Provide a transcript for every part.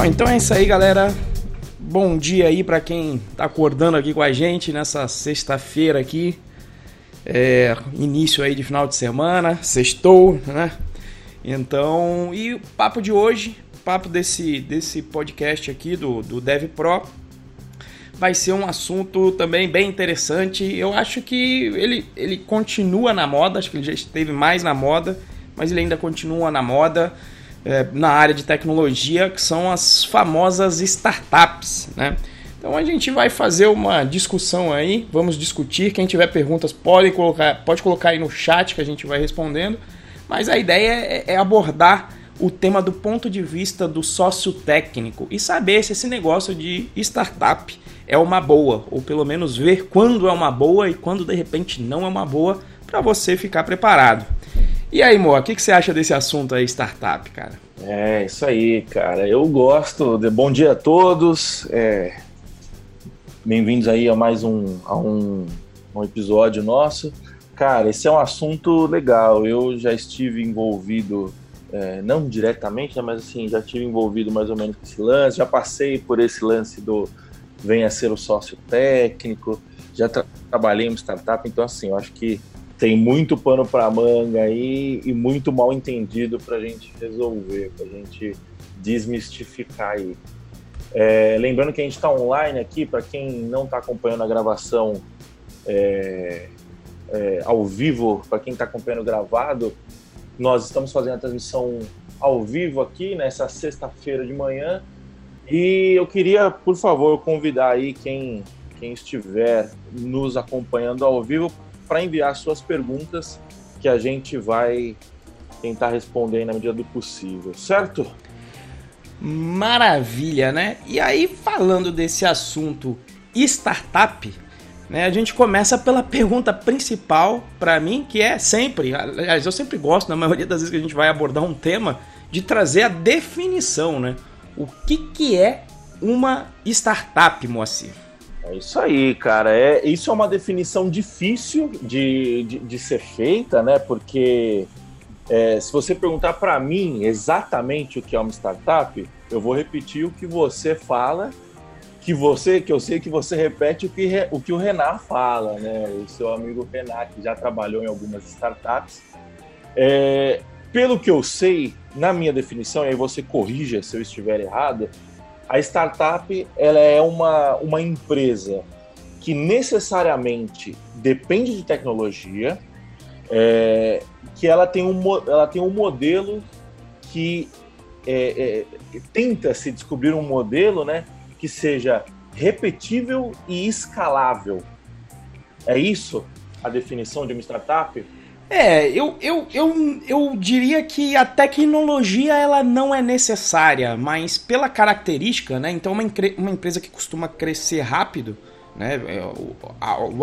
Bom, então é isso aí, galera. Bom dia aí para quem tá acordando aqui com a gente nessa sexta-feira aqui. É, início aí de final de semana, sextou, né? Então, e o papo de hoje, papo desse, desse podcast aqui do, do Dev Pro, vai ser um assunto também bem interessante. Eu acho que ele, ele continua na moda, acho que ele já esteve mais na moda, mas ele ainda continua na moda é, na área de tecnologia, que são as famosas startups, né? Então a gente vai fazer uma discussão aí, vamos discutir. Quem tiver perguntas pode colocar, pode colocar aí no chat que a gente vai respondendo. Mas a ideia é, é abordar o tema do ponto de vista do sócio técnico e saber se esse negócio de startup é uma boa, ou pelo menos ver quando é uma boa e quando de repente não é uma boa, para você ficar preparado. E aí, Moa, o que, que você acha desse assunto aí, startup, cara? É, isso aí, cara. Eu gosto. De... Bom dia a todos. É... Bem-vindos aí a mais um, a um, um episódio nosso. Cara, esse é um assunto legal. Eu já estive envolvido, é, não diretamente, né, mas assim, já estive envolvido mais ou menos com esse lance. Já passei por esse lance do venha ser o sócio técnico. Já tra trabalhei em startup, então assim, eu acho que tem muito pano para manga aí e muito mal entendido para a gente resolver, para a gente desmistificar aí. É, lembrando que a gente está online aqui, para quem não está acompanhando a gravação é, é, ao vivo, para quem está acompanhando gravado, nós estamos fazendo a transmissão ao vivo aqui nessa sexta-feira de manhã. E eu queria, por favor, convidar aí quem, quem estiver nos acompanhando ao vivo para enviar suas perguntas que a gente vai tentar responder na medida do possível, certo? Maravilha, né? E aí, falando desse assunto startup, né, a gente começa pela pergunta principal para mim, que é sempre, aliás, eu sempre gosto, na maioria das vezes que a gente vai abordar um tema, de trazer a definição, né? O que, que é uma startup, Moacir? É isso aí, cara. É, isso é uma definição difícil de, de, de ser feita, né? Porque é, se você perguntar para mim exatamente o que é uma startup, eu vou repetir o que você fala, que você, que eu sei que você repete o que, o que o Renan fala, né? O seu amigo Renan, que já trabalhou em algumas startups. É, pelo que eu sei, na minha definição, e aí você corrija se eu estiver errado, a startup ela é uma, uma empresa que necessariamente depende de tecnologia, é, que ela tem, um, ela tem um modelo que é, é, tenta se descobrir um modelo né, que seja repetível e escalável. É isso a definição de uma startup? É, eu, eu, eu, eu diria que a tecnologia ela não é necessária, mas pela característica, né? Então uma, uma empresa que costuma crescer rápido, né? É, o,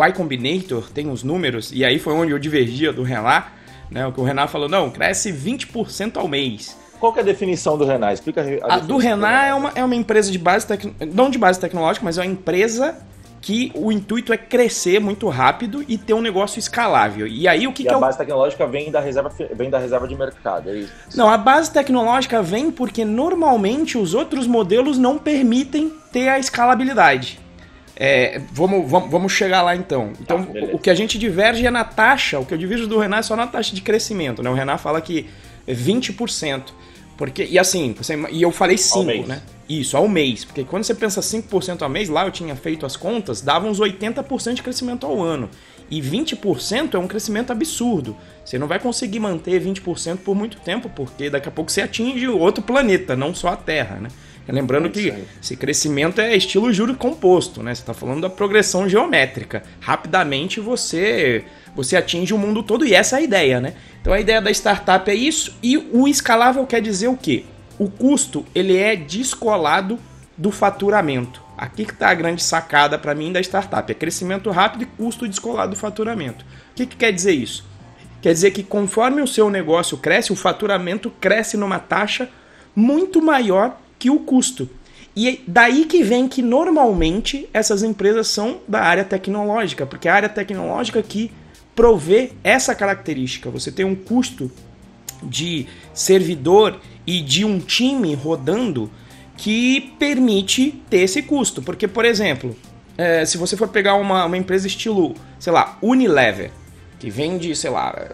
Y Combinator tem os números, e aí foi onde eu divergia do Renan, né? O que o Renan falou, não, cresce 20% ao mês. Qual que é a definição do Renan? Explica a, a do Renan é uma, é uma empresa de base, tec... não de base tecnológica, mas é uma empresa que o intuito é crescer muito rápido e ter um negócio escalável. E aí o que, e que a é base tecnológica vem da reserva vem da reserva de mercado, é isso? Não, a base tecnológica vem porque normalmente os outros modelos não permitem ter a escalabilidade. É, vamos, vamos, vamos chegar lá então. Então, tá, o que a gente diverge é na taxa, o que eu divido do Renan é só na taxa de crescimento. Né? O Renan fala que é 20%. Porque, e assim, e eu falei 5, né? Isso, ao mês. Porque quando você pensa 5% ao mês, lá eu tinha feito as contas, dava uns 80% de crescimento ao ano. E 20% é um crescimento absurdo. Você não vai conseguir manter 20% por muito tempo, porque daqui a pouco você atinge outro planeta, não só a Terra, né? Lembrando que esse crescimento é estilo juro composto, né? Você está falando da progressão geométrica. Rapidamente você você atinge o mundo todo e essa é a ideia, né? Então a ideia da startup é isso e o escalável quer dizer o quê? O custo ele é descolado do faturamento. Aqui que está a grande sacada para mim da startup, é crescimento rápido e custo descolado do faturamento. O que, que quer dizer isso? Quer dizer que conforme o seu negócio cresce, o faturamento cresce numa taxa muito maior que o custo. E daí que vem que normalmente essas empresas são da área tecnológica, porque é a área tecnológica que provê essa característica. Você tem um custo de servidor e de um time rodando que permite ter esse custo. Porque, por exemplo, é, se você for pegar uma, uma empresa estilo, sei lá, Unilever, que vende, sei lá,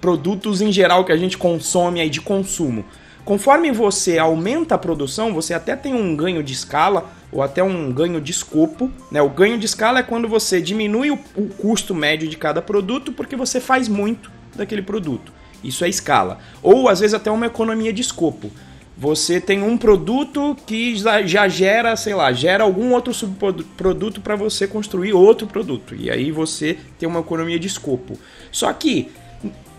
produtos em geral que a gente consome aí de consumo. Conforme você aumenta a produção, você até tem um ganho de escala ou até um ganho de escopo. Né? O ganho de escala é quando você diminui o, o custo médio de cada produto porque você faz muito daquele produto. Isso é escala. Ou às vezes até uma economia de escopo. Você tem um produto que já gera, sei lá, gera algum outro subproduto para você construir outro produto. E aí você tem uma economia de escopo. Só que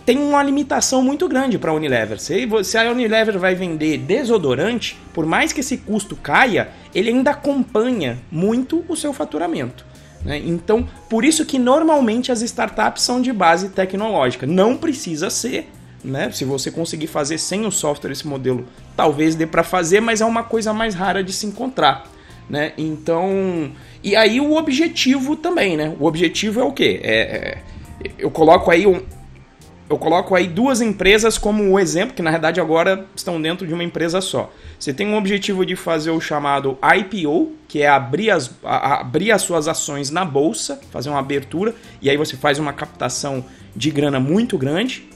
tem uma limitação muito grande para a Unilever. Se, se a Unilever vai vender desodorante, por mais que esse custo caia, ele ainda acompanha muito o seu faturamento. Né? Então, por isso que normalmente as startups são de base tecnológica. Não precisa ser, né? Se você conseguir fazer sem o software esse modelo, talvez dê para fazer, mas é uma coisa mais rara de se encontrar. Né? Então, e aí o objetivo também, né? O objetivo é o quê? É, é eu coloco aí um, eu coloco aí duas empresas como exemplo, que na verdade agora estão dentro de uma empresa só. Você tem um objetivo de fazer o chamado IPO, que é abrir as, a, abrir as suas ações na bolsa, fazer uma abertura, e aí você faz uma captação de grana muito grande,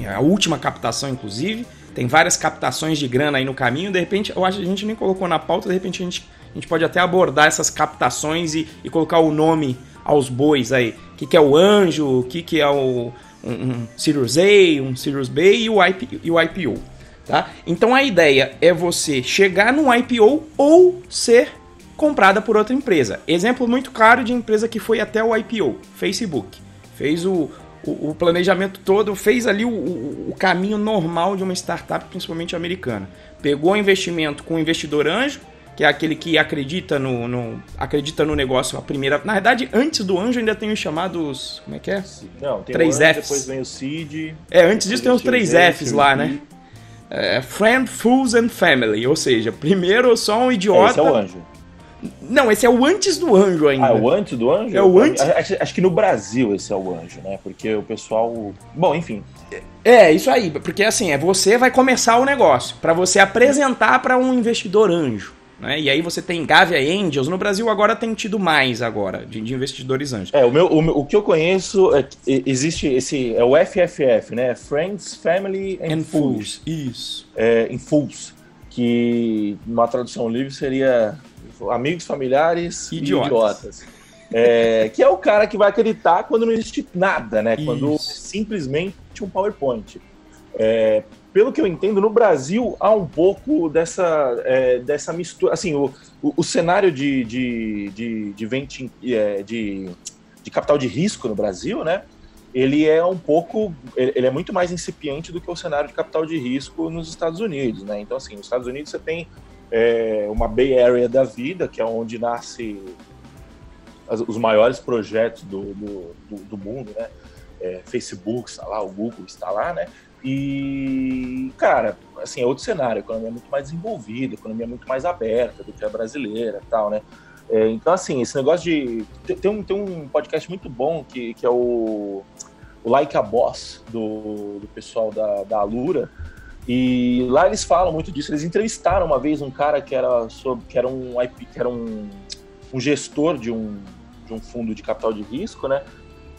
é a última captação inclusive. Tem várias captações de grana aí no caminho, de repente, eu acho que a gente nem colocou na pauta, de repente a gente, a gente pode até abordar essas captações e, e colocar o nome aos bois aí. O que, que é o anjo, o que, que é o, um, um Sirius A, um Sirius B e o, IP, e o IPO. Tá? Então a ideia é você chegar no IPO ou ser comprada por outra empresa. Exemplo muito claro de empresa que foi até o IPO, Facebook. Fez o, o, o planejamento todo, fez ali o, o, o, caminho normal de uma startup, principalmente americana. Pegou investimento com o investidor anjo, que é aquele que acredita no, no, acredita no negócio a primeira. Na verdade, antes do anjo ainda tem os chamados. Como é que é? Não, tem três o anjo, Fs. depois vem o Seed. É, antes disso tem os três Fs lá, né? É, friend, Fools and Family. Ou seja, primeiro só um idiota. Esse é o anjo. Não, esse é o antes do anjo ainda. Ah, é o antes do anjo? É o antes. Acho, acho, que no Brasil esse é o anjo, né? Porque o pessoal. Bom, enfim. É, isso aí. Porque assim, é você vai começar o negócio. para você apresentar para um investidor anjo. Né? E aí você tem Gavia Angels. No Brasil agora tem tido mais agora, de, de investidores anjos. É, o, meu, o, o, que eu conheço, é, existe esse, é o FFF, né? Friends, Family and, and Fools. Isso. É, em Fools. Que uma tradução livre seria amigos, familiares idiotas. e idiotas. É, que é o cara que vai acreditar quando não existe nada, né? Isso. Quando simplesmente um PowerPoint. É, pelo que eu entendo, no Brasil há um pouco dessa, é, dessa mistura. Assim, o, o, o cenário de, de, de, de, venting, é, de, de capital de risco no Brasil, né? Ele é um pouco. Ele é muito mais incipiente do que o cenário de capital de risco nos Estados Unidos, né? Então, assim, nos Estados Unidos você tem é, uma Bay Area da vida, que é onde nasce as, os maiores projetos do, do, do, do mundo, né? É, Facebook está lá, o Google está lá, né? E, cara, assim, é outro cenário, a economia é muito mais desenvolvida, a economia é muito mais aberta do que a brasileira tal, né? É, então, assim, esse negócio de. Tem um, tem um podcast muito bom que, que é o, o Like a Boss, do, do pessoal da, da Alura. E lá eles falam muito disso. Eles entrevistaram uma vez um cara que era, sobre, que era, um, que era um, um gestor de um, de um fundo de capital de risco, né?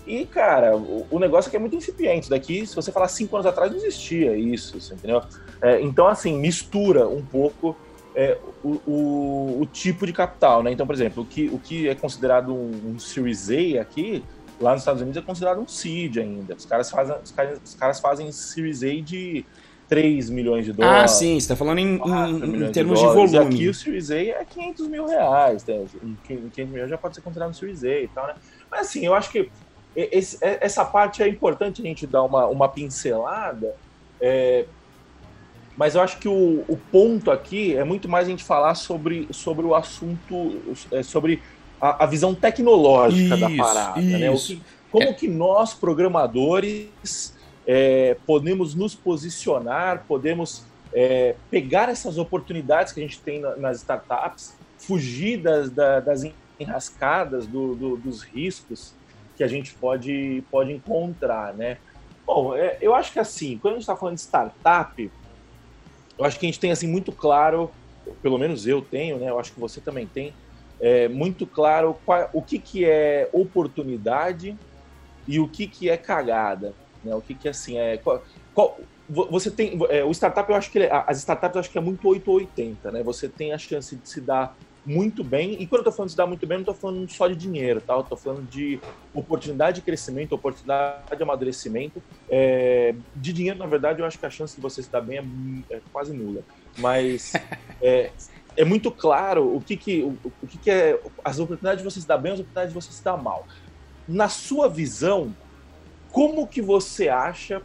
E, cara, o, o negócio aqui é muito incipiente. Daqui, se você falar cinco anos atrás, não existia isso, entendeu? É, então, assim, mistura um pouco é, o, o, o, tipo de capital, né? Então, por exemplo, o que, o que é considerado um, um Series A aqui, lá nos Estados Unidos é considerado um seed ainda. Os caras fazem, os caras, os caras fazem Series A de 3 milhões de dólares. Ah, sim, você está falando em, em, em termos de, de, volume. E aqui o Series A é 500 mil reais. Né? 500 mil já pode ser considerado um Series A e tal, né? Mas assim, eu acho que esse, é, essa parte é importante a gente dar uma, uma pincelada, é, mas eu acho que o, o, ponto aqui é muito mais a gente falar sobre, sobre o assunto, é, sobre a, a visão tecnológica isso, da parada. Né? Que, como é. que nós, programadores, é, podemos nos posicionar, podemos é, pegar essas oportunidades que a gente tem nas startups, fugir das, das enrascadas, do, do, dos riscos que a gente pode, pode encontrar, né? Bom, é, eu acho que assim, quando a gente está falando de startup, eu acho que a gente tem assim muito claro pelo menos eu tenho, né? Eu acho que você também tem, é, muito claro qual, o que, que é oportunidade e o que, que é cagada. Né? O que, que assim é. Qual, qual, você tem. É, o startup, eu acho que. Ele, as startups eu acho que é muito 880, né? Você tem a chance de se dar muito bem. E quando eu tô falando de se dar muito bem, não tô falando só de dinheiro, tá? Eu tô falando de oportunidade de crescimento, oportunidade de amadurecimento. É, de dinheiro, na verdade, eu acho que a chance de você se dar bem é, é quase nula. Mas é, é, muito claro o que que, o, o, que que é as oportunidades de você se dar bem, as oportunidades de você se dar mal. Na sua visão, como que você acha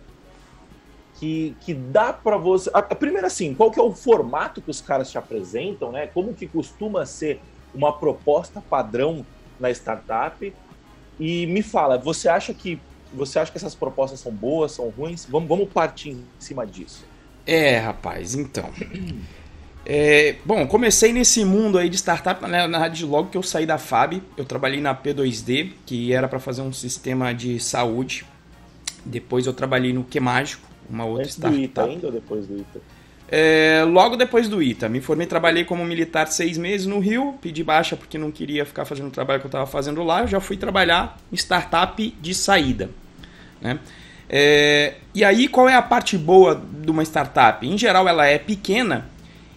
que, que dá para você. A, a primeira, assim, qual que é o formato que os caras te apresentam, né? Como que costuma ser uma proposta padrão na startup? E me fala, você acha que você acha que essas propostas são boas, são ruins? Vamos, vamos partir em cima disso. É, rapaz, então. É, bom, comecei nesse mundo aí de startup, né, na verdade, logo que eu saí da FAB, eu trabalhei na P2D, que era para fazer um sistema de saúde. Depois eu trabalhei no Que Mágico, uma outra Antes startup. do ITA ainda ou depois do ITA? É, logo depois do ITA. Me formei, trabalhei como militar seis meses no Rio, pedi baixa porque não queria ficar fazendo o trabalho que eu estava fazendo lá. Eu já fui trabalhar em startup de saída. Né? É, e aí, qual é a parte boa de uma startup? Em geral, ela é pequena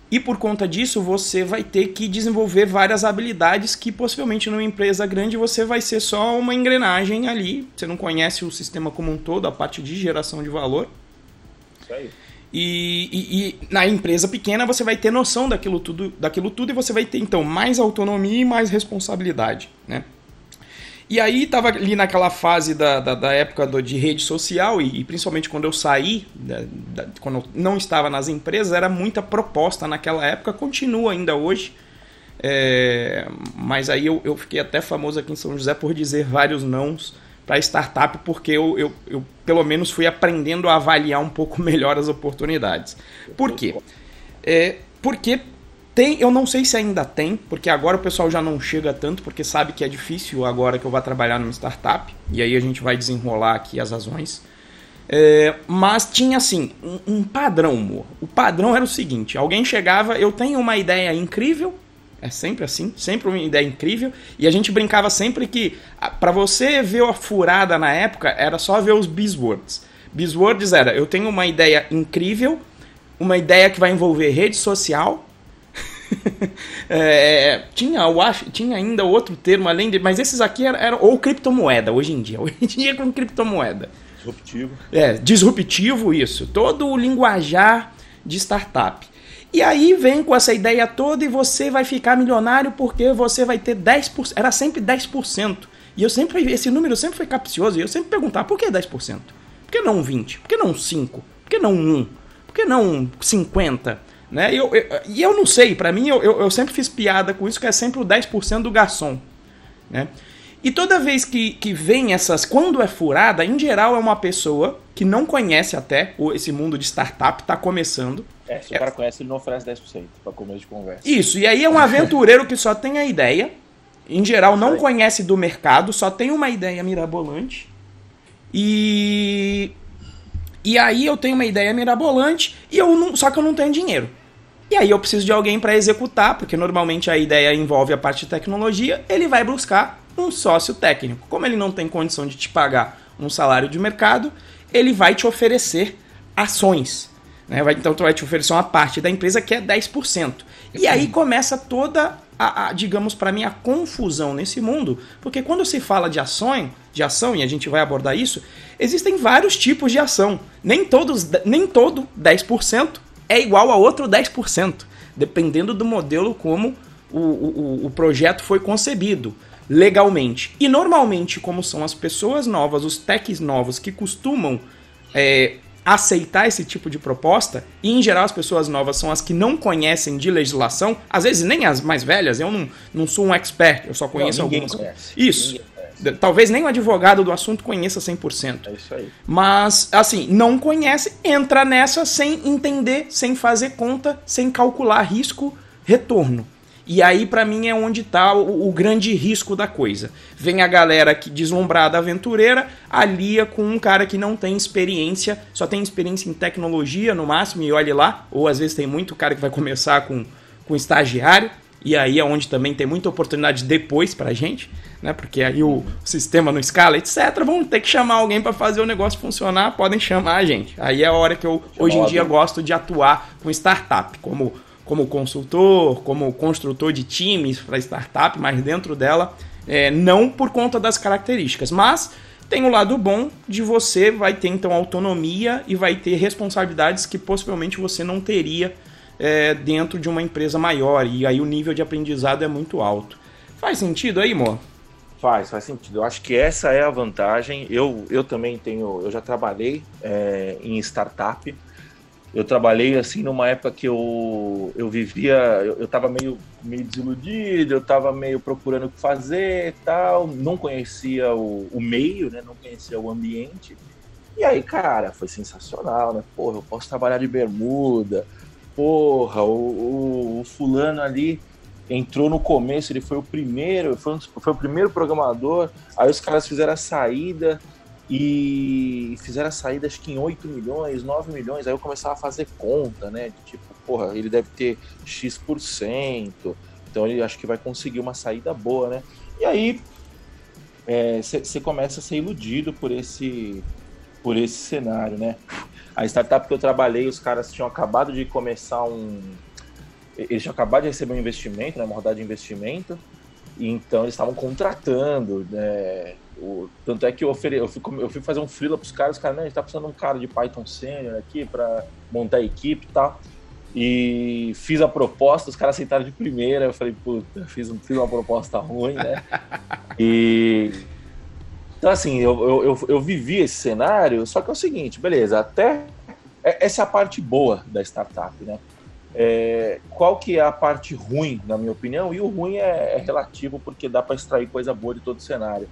e por conta disso você vai ter que desenvolver várias habilidades que possivelmente numa empresa grande você vai ser só uma engrenagem ali. Você não conhece o sistema como um todo, a parte de geração de valor. E, e, e, na empresa pequena você vai ter noção daquilo tudo, daquilo tudo e você vai ter então mais autonomia e mais responsabilidade, né? E aí estava ali naquela fase da, da, da época do, de rede social e, e, principalmente quando eu saí, da, da, quando eu não estava nas empresas, era muita proposta naquela época, continua ainda hoje. É, mas aí eu, eu fiquei até famoso aqui em São José por dizer vários nãos para startup, porque eu, eu, eu, pelo menos fui aprendendo a avaliar um pouco melhor as oportunidades. Por quê? É, porque tem, eu não sei se ainda tem, porque agora o pessoal já não chega tanto, porque sabe que é difícil agora que eu vou trabalhar numa startup, e aí a gente vai desenrolar aqui as razões. É, mas tinha assim, um, um padrão, amor. O padrão era o seguinte: alguém chegava, eu tenho uma ideia incrível, é sempre assim, sempre uma ideia incrível. E a gente brincava sempre que para você ver a furada na época era só ver os buzzwords. Buzzwords era: eu tenho uma ideia incrível, uma ideia que vai envolver rede social. é, tinha, eu acho, tinha ainda outro termo além de, mas esses aqui eram, eram ou criptomoeda hoje em dia, hoje em dia é com criptomoeda. Disruptivo. É, disruptivo isso. Todo o linguajar de startup. E aí vem com essa ideia toda e você vai ficar milionário porque você vai ter 10%. Era sempre 10%. E eu sempre, esse número sempre foi capcioso. E eu sempre perguntava, por que 10%? Por que não 20%? Por que não 5%? Por que não 1%? Por que não 50%? Né? E, eu, eu, e eu não sei, para mim eu, eu, eu, sempre fiz piada com isso, que é sempre o 10% do garçom. Né? E toda vez que, que vem essas. Quando é furada, em geral é uma pessoa que não conhece até esse mundo de startup, está começando. É, se o cara conhece, ele não oferece 10% para começo de conversa. Isso, e aí é um aventureiro que só tem a ideia, em geral não conhece do mercado, só tem uma ideia mirabolante. E. E aí eu tenho uma ideia mirabolante, e eu não, só que eu não tenho dinheiro. E aí eu preciso de alguém para executar, porque normalmente a ideia envolve a parte de tecnologia, ele vai buscar um sócio técnico. Como ele não tem condição de te pagar um salário de mercado, ele vai te oferecer ações. Né? Vai, então, tu vai te oferecer uma parte da empresa que é 10%. E aí começa toda a, a digamos para mim, a confusão nesse mundo, porque quando se fala de ação, de ação, e a gente vai abordar isso, existem vários tipos de ação. Nem, todos, nem todo 10% é igual a outro 10%, dependendo do modelo como o, o, o projeto foi concebido legalmente. E normalmente, como são as pessoas novas, os techs novos que costumam é, aceitar esse tipo de proposta, e em geral as pessoas novas são as que não conhecem de legislação, às vezes nem as mais velhas, eu não, não sou um expert, eu só conheço não, algumas. Conhece. Isso. Talvez nem o advogado do assunto conheça 100%. É isso aí. Mas, assim, não conhece, entra nessa sem entender, sem fazer conta, sem calcular risco, retorno. E aí, para mim, é onde está o, o, grande risco da coisa. Vem a galera que deslumbrada aventureira, alia com um cara que não tem experiência, só tem experiência em tecnologia no máximo, e olhe lá. Ou às vezes tem muito cara que vai começar com, com estagiário, e aí é onde também tem muita oportunidade depois pra gente, né? Porque aí o sistema não escala, etc. Vão ter que chamar alguém para fazer o negócio funcionar, podem chamar a gente. Aí é a hora que eu hoje em dia gosto de atuar com startup, como como consultor, como construtor de times para startup, mas dentro dela, é, não por conta das características, mas tem o lado bom de você vai ter então autonomia e vai ter responsabilidades que possivelmente você não teria é, dentro de uma empresa maior e aí o nível de aprendizado é muito alto. Faz sentido aí, Mo? Faz, faz sentido. Eu acho que essa é a vantagem. Eu, eu também tenho, eu já trabalhei é, em startup. Eu trabalhei assim numa época que eu, eu vivia, eu, eu tava meio, meio desiludido, eu tava meio procurando o que fazer tal, não conhecia o, o meio, né? Não conhecia o ambiente. E aí, cara, foi sensacional, né? Porra, eu posso trabalhar de bermuda, porra, o, o, o, fulano ali entrou no começo, ele foi o primeiro, foi, foi o primeiro programador, aí os caras fizeram a saída e fizeram a saída acho que em 8 milhões, 9 milhões, aí eu começava a fazer conta, né, de tipo, porra, ele deve ter X%, então ele acho que vai conseguir uma saída boa, né, e aí você é, começa a ser iludido por esse, por esse cenário, né, a startup que eu trabalhei, os caras tinham acabado de começar um. Eles tinham acabado de receber um investimento, né, uma rodada de investimento, e então eles estavam contratando. Né, o, tanto é que eu, ofere, eu, fui, eu fazer um freela para os caras, os caras, né, a gente tá precisando de um cara de Python Senior aqui para montar a equipe e tal. E fiz a proposta, os caras aceitaram de primeira. Eu falei, puta, fiz, fiz uma proposta ruim, né? E então, assim, eu, eu, eu, eu, vivi esse cenário, só que é o seguinte, beleza, até. É, essa é a parte boa da startup, né? É, qual que é a parte ruim, na minha opinião? E o ruim é, é relativo, porque dá para extrair coisa boa de todo o cenário.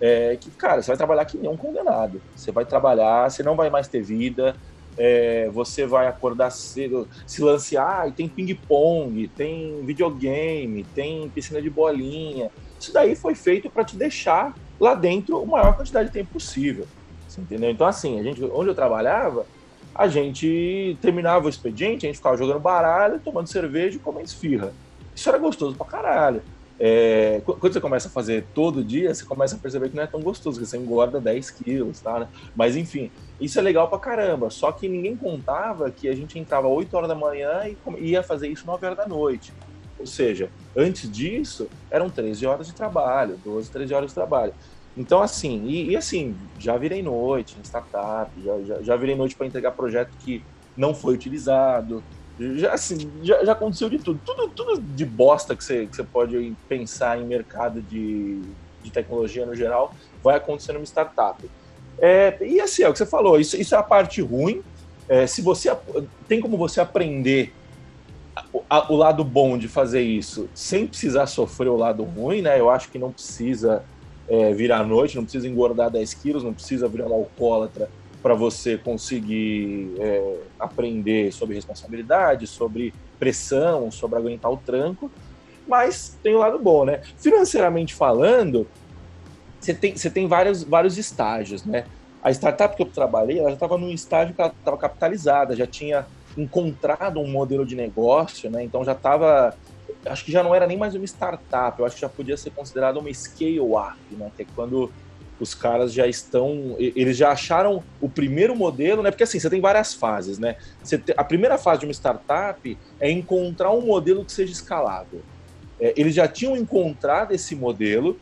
É que, cara, você vai trabalhar que nem um condenado. Você vai trabalhar, você não vai mais ter vida, é, você vai acordar cedo, se lancear, e tem ping-pong, tem videogame, tem piscina de bolinha. Isso daí foi feito para te deixar lá dentro a maior quantidade de tempo possível. Entendeu? Então, assim, a gente, onde eu trabalhava, a gente terminava o expediente, a gente ficava jogando baralho, tomando cerveja e comendo esfirra. Isso era gostoso pra caralho. É, quando você começa a fazer todo dia, você começa a perceber que não é tão gostoso, que você engorda 10 quilos, tá? Né? Mas enfim, isso é legal pra caramba. Só que ninguém contava que a gente entrava 8 horas da manhã e ia fazer isso 9 horas da noite. Ou seja, antes disso, eram 13 horas de trabalho, 12, 13 horas de trabalho. Então, assim, e, e assim, já virei noite em startup, já, já, já virei noite para entregar projeto que não foi utilizado. Já, assim, já, já aconteceu de tudo. Tudo, tudo de bosta que você, que você pode pensar em mercado de, de tecnologia no geral vai acontecer numa startup. É, e assim, é o que você falou, isso, isso é a parte ruim. É, se você tem como você aprender o lado bom de fazer isso sem precisar sofrer o lado ruim, né? Eu acho que não precisa é, virar à noite, não precisa engordar 10 quilos, não precisa virar um alcoólatra para você conseguir é, aprender sobre responsabilidade, sobre pressão, sobre aguentar o tranco. Mas tem o lado bom, né? Financeiramente falando, você tem, você tem vários, vários estágios, né? A startup que eu trabalhei, ela já estava num estágio que ela estava capitalizada, já tinha encontrado um modelo de negócio, né? Então já estava, acho que já não era nem mais uma startup, eu acho que já podia ser considerado uma scale up, né? Que é quando os caras já estão, eles já acharam o primeiro modelo, né? Porque assim, você tem várias fases, né? Tem, a primeira fase de uma startup é encontrar um modelo que seja escalável. É, eles já tinham encontrado esse modelo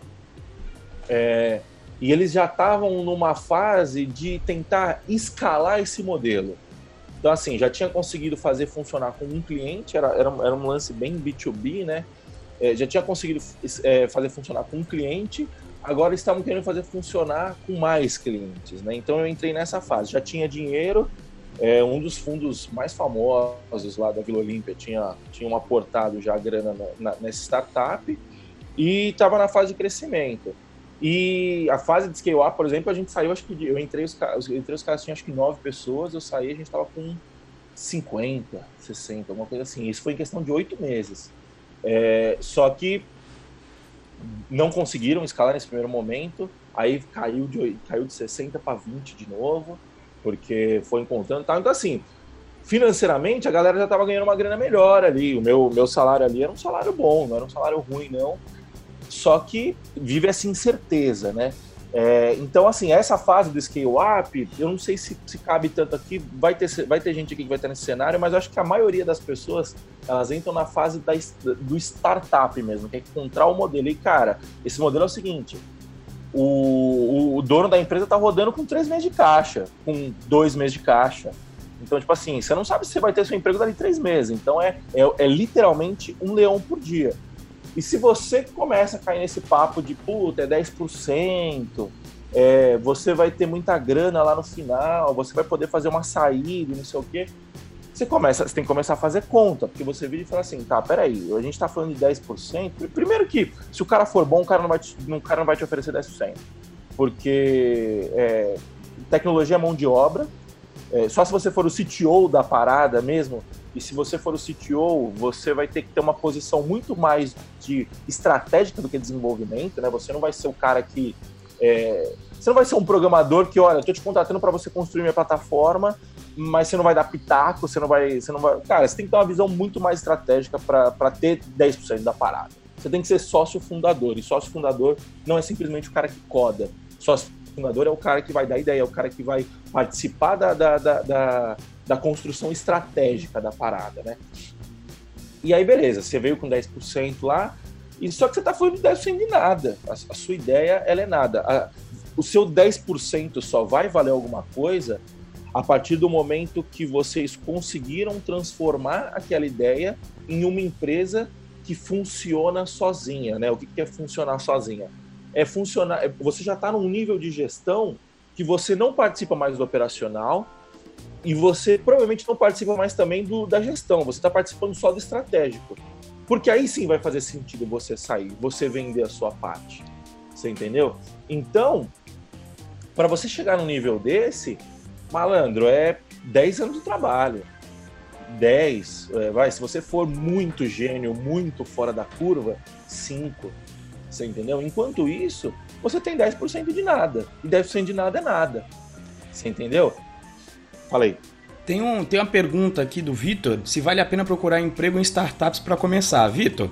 é, e eles já estavam numa fase de tentar escalar esse modelo. Então, assim, já tinha conseguido fazer funcionar com um cliente, era, era, era um lance bem B2B, né? É, já tinha conseguido é, fazer funcionar com um cliente, agora estavam querendo fazer funcionar com mais clientes, né? Então eu entrei nessa fase, já tinha dinheiro, é, um dos fundos mais famosos lá da Vila Olímpia tinha, tinha um aportado já grana na, na, nessa startup e estava na fase de crescimento. E a fase de scale up, por exemplo, a gente saiu, acho que eu entrei os caras, entrei os caras tinham acho que nove pessoas, eu saí, a gente estava com 50, 60, alguma coisa assim. Isso foi em questão de oito meses. É, só que não conseguiram escalar nesse primeiro momento, aí caiu de, caiu de 60 para 20 de novo, porque foi encontrando tal. Então, assim, financeiramente a galera já estava ganhando uma grana melhor ali. O meu, meu salário ali era um salário bom, não era um salário ruim, não. Só que vive essa incerteza, né? É, então, assim, essa fase do scale-up, eu não sei se, se, cabe tanto aqui, vai ter, vai ter gente aqui que vai estar nesse cenário, mas eu acho que a maioria das pessoas, elas entram na fase da, do startup mesmo, que é encontrar o modelo. E, cara, esse modelo é o seguinte, o, o, dono da empresa está rodando com três meses de caixa, com dois meses de caixa. Então, tipo assim, você não sabe se você vai ter seu emprego dali três meses. Então, é, é, é literalmente um leão por dia. E se você começa a cair nesse papo de, puta, é 10%, é, você vai ter muita grana lá no final, você vai poder fazer uma saída, não sei o quê. Você, começa, você tem que começar a fazer conta, porque você vira e fala assim, tá, peraí, a gente tá falando de 10%. Primeiro que, se o cara for bom, o cara não vai te, o cara não vai te oferecer 10%. Porque é, tecnologia é mão de obra, é, só se você for o CTO da parada mesmo, e se você for o CTO, você vai ter que ter uma posição muito mais de estratégica do que desenvolvimento, né? Você não vai ser o cara que é, você não vai ser um programador que, olha, eu tô te contratando para você construir minha plataforma, mas você não vai dar pitaco, você não vai, você não vai, cara, você tem que ter uma visão muito mais estratégica para ter 10% da parada. Você tem que ser sócio fundador, e sócio fundador não é simplesmente o cara que coda. Sócio fundador é o cara que vai dar ideia, é o cara que vai participar da, da, da, da da construção estratégica da parada, né? E aí, beleza, você veio com 10% lá, e só que você está falando de 10% de nada. A, a, sua ideia, ela é nada. A, o seu 10% só vai valer alguma coisa a partir do momento que vocês conseguiram transformar aquela ideia em uma empresa que funciona sozinha, né? O que é funcionar sozinha? É funcionar. É, você já está num nível de gestão que você não participa mais do operacional, e você provavelmente não participa mais também do, da gestão, você está participando só do estratégico. Porque aí sim vai fazer sentido você sair, você vender a sua parte. Você entendeu? Então, para você chegar num nível desse, malandro, é 10 anos de trabalho. 10, é, vai, se você for muito gênio, muito fora da curva, 5. Você entendeu? Enquanto isso, você tem 10% de nada. E 10% de nada é nada. Você entendeu? Falei. Tem, um, tem uma pergunta aqui do Vitor: se vale a pena procurar emprego em startups para começar. Vitor,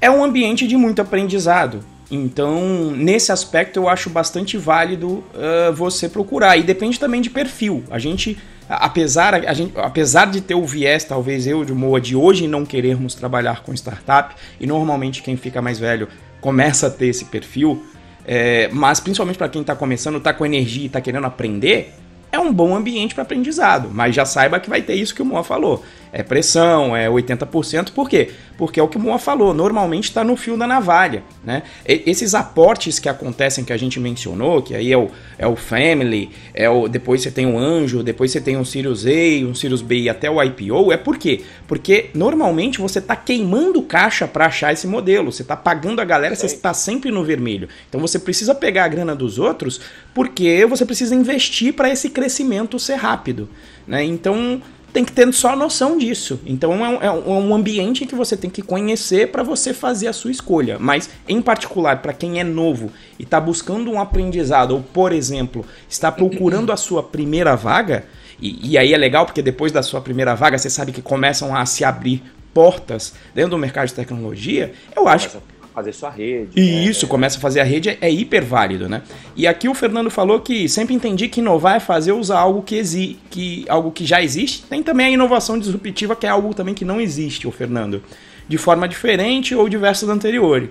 é um ambiente de muito aprendizado. Então, nesse aspecto, eu acho bastante válido uh, você procurar. E depende também de perfil. A gente, apesar, a gente, apesar de ter o viés, talvez eu, de Moa, de hoje não querermos trabalhar com startup, e normalmente quem fica mais velho começa a ter esse perfil, é, mas principalmente para quem está começando, está com energia e está querendo aprender, é um bom ambiente para aprendizado, mas já saiba que vai ter isso que o Moa falou. É pressão, é 80%, por quê? Porque é o que o Moa falou, normalmente está no fio da navalha. Né? E, esses aportes que acontecem que a gente mencionou, que aí é o, é o Family, é o, depois você tem o Anjo, depois você tem o Sirius A, um Sirius B e até o IPO, é por quê? Porque normalmente você está queimando caixa para achar esse modelo, você está pagando a galera, você está sempre no vermelho. Então você precisa pegar a grana dos outros porque você precisa investir para esse crescimento ser rápido. Né? Então tem que ter só noção disso. Então é um, é um ambiente que você tem que conhecer para você fazer a sua escolha. Mas, em particular, para quem é novo e está buscando um aprendizado, ou, por exemplo, está procurando a sua primeira vaga, e, e aí é legal porque depois da sua primeira vaga você sabe que começam a se abrir portas dentro do mercado de tecnologia, eu acho fazer sua rede. E né? isso, começa a fazer a rede, é, hiper válido, né? E aqui o Fernando falou que sempre entendi que inovar é fazer usar algo que, exi que, algo que já existe. Tem também a inovação disruptiva, que é algo também que não existe, o Fernando. De forma diferente ou diversa da anterior.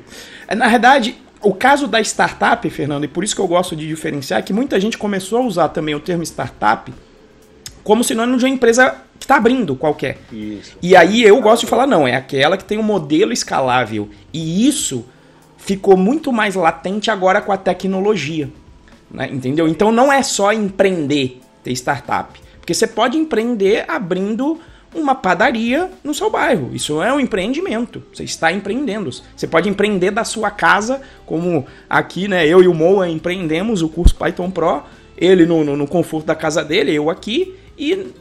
É, na verdade, o caso da startup, Fernando, e por isso que eu gosto de diferenciar, é que muita gente começou a usar também o termo startup como sinônimo de uma empresa que está abrindo qualquer. Isso. E aí eu gosto de falar, não, é aquela que tem um modelo escalável. E isso ficou muito mais latente agora com a tecnologia. Né? Entendeu? Então não é só empreender, ter startup. Porque você pode empreender abrindo uma padaria no seu bairro. Isso é um empreendimento. Você está empreendendo. Você pode empreender da sua casa, como aqui, né? Eu e o Moa empreendemos o curso Python Pro. Ele no, no, no conforto da casa dele, eu aqui. E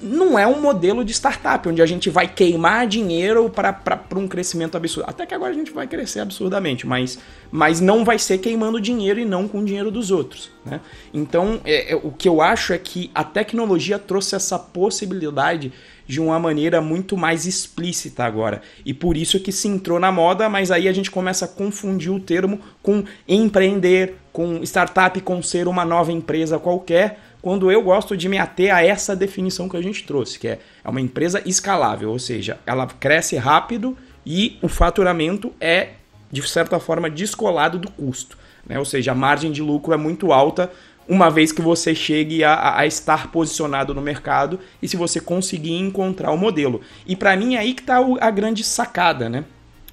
não é um modelo de startup, onde a gente vai queimar dinheiro para um crescimento absurdo. Até que agora a gente vai crescer absurdamente, mas, mas não vai ser queimando dinheiro e não com o dinheiro dos outros. Né? Então, é, é, o que eu acho é que a tecnologia trouxe essa possibilidade de uma maneira muito mais explícita agora. E por isso que se entrou na moda, mas aí a gente começa a confundir o termo com empreender, com startup, com ser uma nova empresa qualquer quando eu gosto de me ater a essa definição que a gente trouxe, que é, é uma empresa escalável, ou seja, ela cresce rápido e o faturamento é, de certa forma, descolado do custo. Né? Ou seja, a margem de lucro é muito alta uma vez que você chegue a, a estar posicionado no mercado e se você conseguir encontrar o modelo. E para mim é aí que está a grande sacada, né?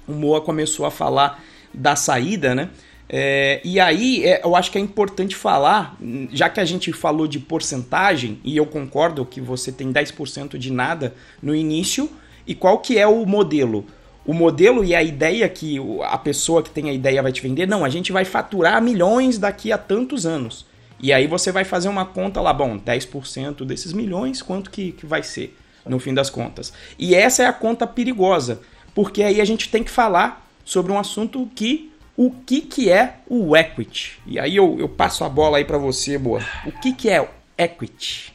O Moa começou a falar da saída, né? É, e aí é, eu acho que é importante falar, já que a gente falou de porcentagem, e eu concordo que você tem 10% de nada no início, e qual que é o modelo? O modelo e a ideia que a pessoa que tem a ideia vai te vender, não, a gente vai faturar milhões daqui a tantos anos. E aí você vai fazer uma conta lá, bom, 10% desses milhões, quanto que, que vai ser, no fim das contas? E essa é a conta perigosa, porque aí a gente tem que falar sobre um assunto que o que, que é o equity. E aí eu, eu passo a bola aí para você, boa. O que, que é o equity?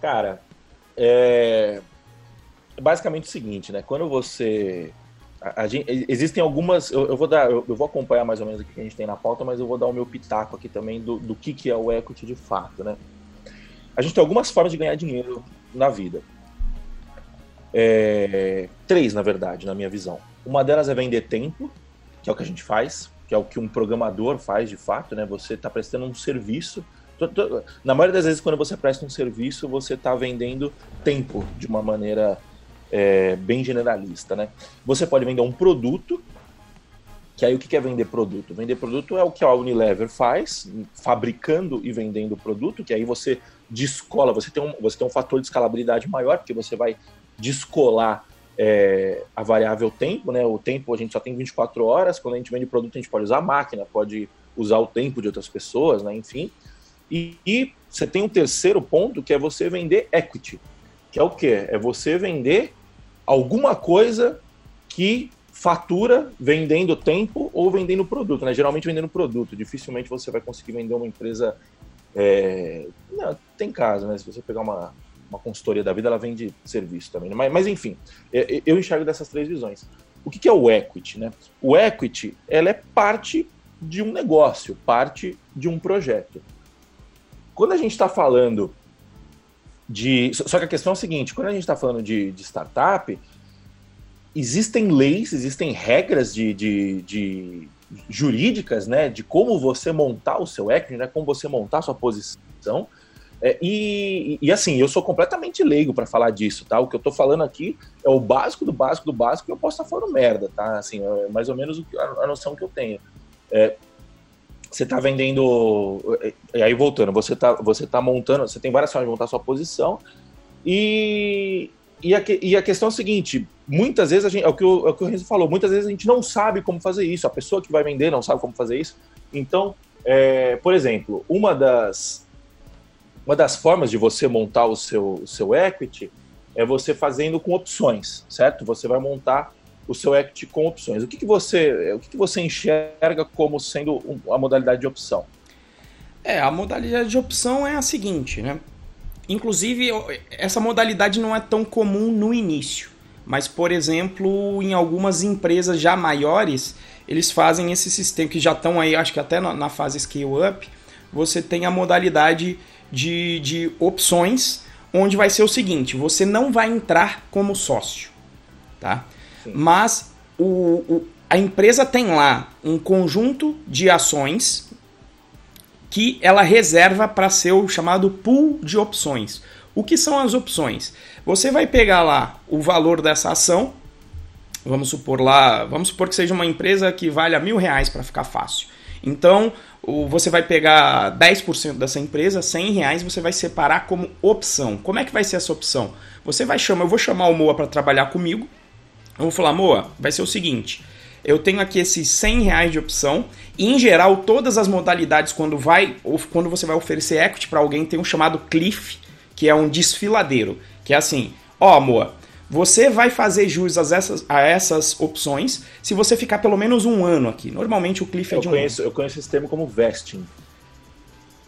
Cara, é basicamente o seguinte, né? Quando você a, a gente, existem algumas. Eu, eu vou dar, eu, eu, vou acompanhar mais ou menos o que a gente tem na pauta, mas eu vou dar o meu pitaco aqui também do, do que, que é o equity de fato, né? A gente tem algumas formas de ganhar dinheiro na vida. É, três, na verdade, na minha visão. Uma delas é vender tempo, que é o que a gente faz, que é o que um programador faz de fato, né? Você está prestando um serviço. Na maioria das vezes, quando você presta um serviço, você está vendendo tempo de uma maneira é, bem generalista, né? Você pode vender um produto, que aí o que é vender produto? Vender produto é o que a Unilever faz, fabricando e vendendo produto, que aí você descola, você tem um, você tem um fator de escalabilidade maior, porque você vai descolar é, a variável tempo, né? O tempo a gente só tem 24 horas, quando a gente vende produto a gente pode usar a máquina, pode usar o tempo de outras pessoas, né? Enfim. E, e você tem um terceiro ponto que é você vender equity, que é o quê? É você vender alguma coisa que fatura vendendo tempo ou vendendo produto, né? Geralmente vendendo produto. Dificilmente você vai conseguir vender uma empresa. É... Não, tem caso, né? Se você pegar uma, uma consultoria da vida, ela vende serviço também. Né? Mas, mas, enfim, é, é, eu enxergo dessas três visões. O que é o equity? Né? O equity ela é parte de um negócio, parte de um projeto. Quando a gente está falando de. Só que a questão é a seguinte: quando a gente está falando de, de, startup, existem leis, existem regras de, de, de, jurídicas, né? De como você montar o seu equity, né? Como você montar a sua posição. É, e, e, assim, eu sou completamente leigo para falar disso, tá? O que eu tô falando aqui é o básico do básico do básico e eu posso estar falando merda, tá? Assim, é mais ou menos a, noção que eu tenho. É, você tá vendendo. E aí, voltando, você tá, você tá montando, você tem várias formas de montar sua posição e. E a, e a questão é a seguinte: muitas vezes a gente, é o que o, é o que o Renzo falou, muitas vezes a gente não sabe como fazer isso, a pessoa que vai vender não sabe como fazer isso. Então, é, por exemplo, uma das, uma das formas de você montar o seu, o seu equity é você fazendo com opções, certo? Você vai montar o seu equity com opções. O que, que você o que, que você enxerga como sendo a modalidade de opção? É, a modalidade de opção é a seguinte, né? Inclusive, essa modalidade não é tão comum no início, mas, por exemplo, em algumas empresas já maiores, eles fazem esse sistema que já estão aí, acho que até na fase scale up, você tem a modalidade de, de opções, onde vai ser o seguinte: você não vai entrar como sócio, tá? Sim. Mas o, o, a empresa tem lá um conjunto de ações que ela reserva para ser o chamado pool de opções. O que são as opções? Você vai pegar lá o valor dessa ação, vamos supor lá, vamos supor que seja uma empresa que vale a mil reais para ficar fácil. Então, você vai pegar 10% dessa empresa, 100 reais, você vai separar como opção. Como é que vai ser essa opção? Você vai chamar, eu vou chamar o Moa para trabalhar comigo. Eu vou falar, Moa, vai ser o seguinte: eu tenho aqui esses 100 reais de opção. E, em geral, todas as modalidades, quando vai quando você vai oferecer equity para alguém, tem um chamado cliff, que é um desfiladeiro, que é assim, ó, amor, você vai fazer jus a essas, a essas opções se você ficar pelo menos um ano aqui. Normalmente o cliff é de um conheço, ano. Eu conheço esse termo como vesting.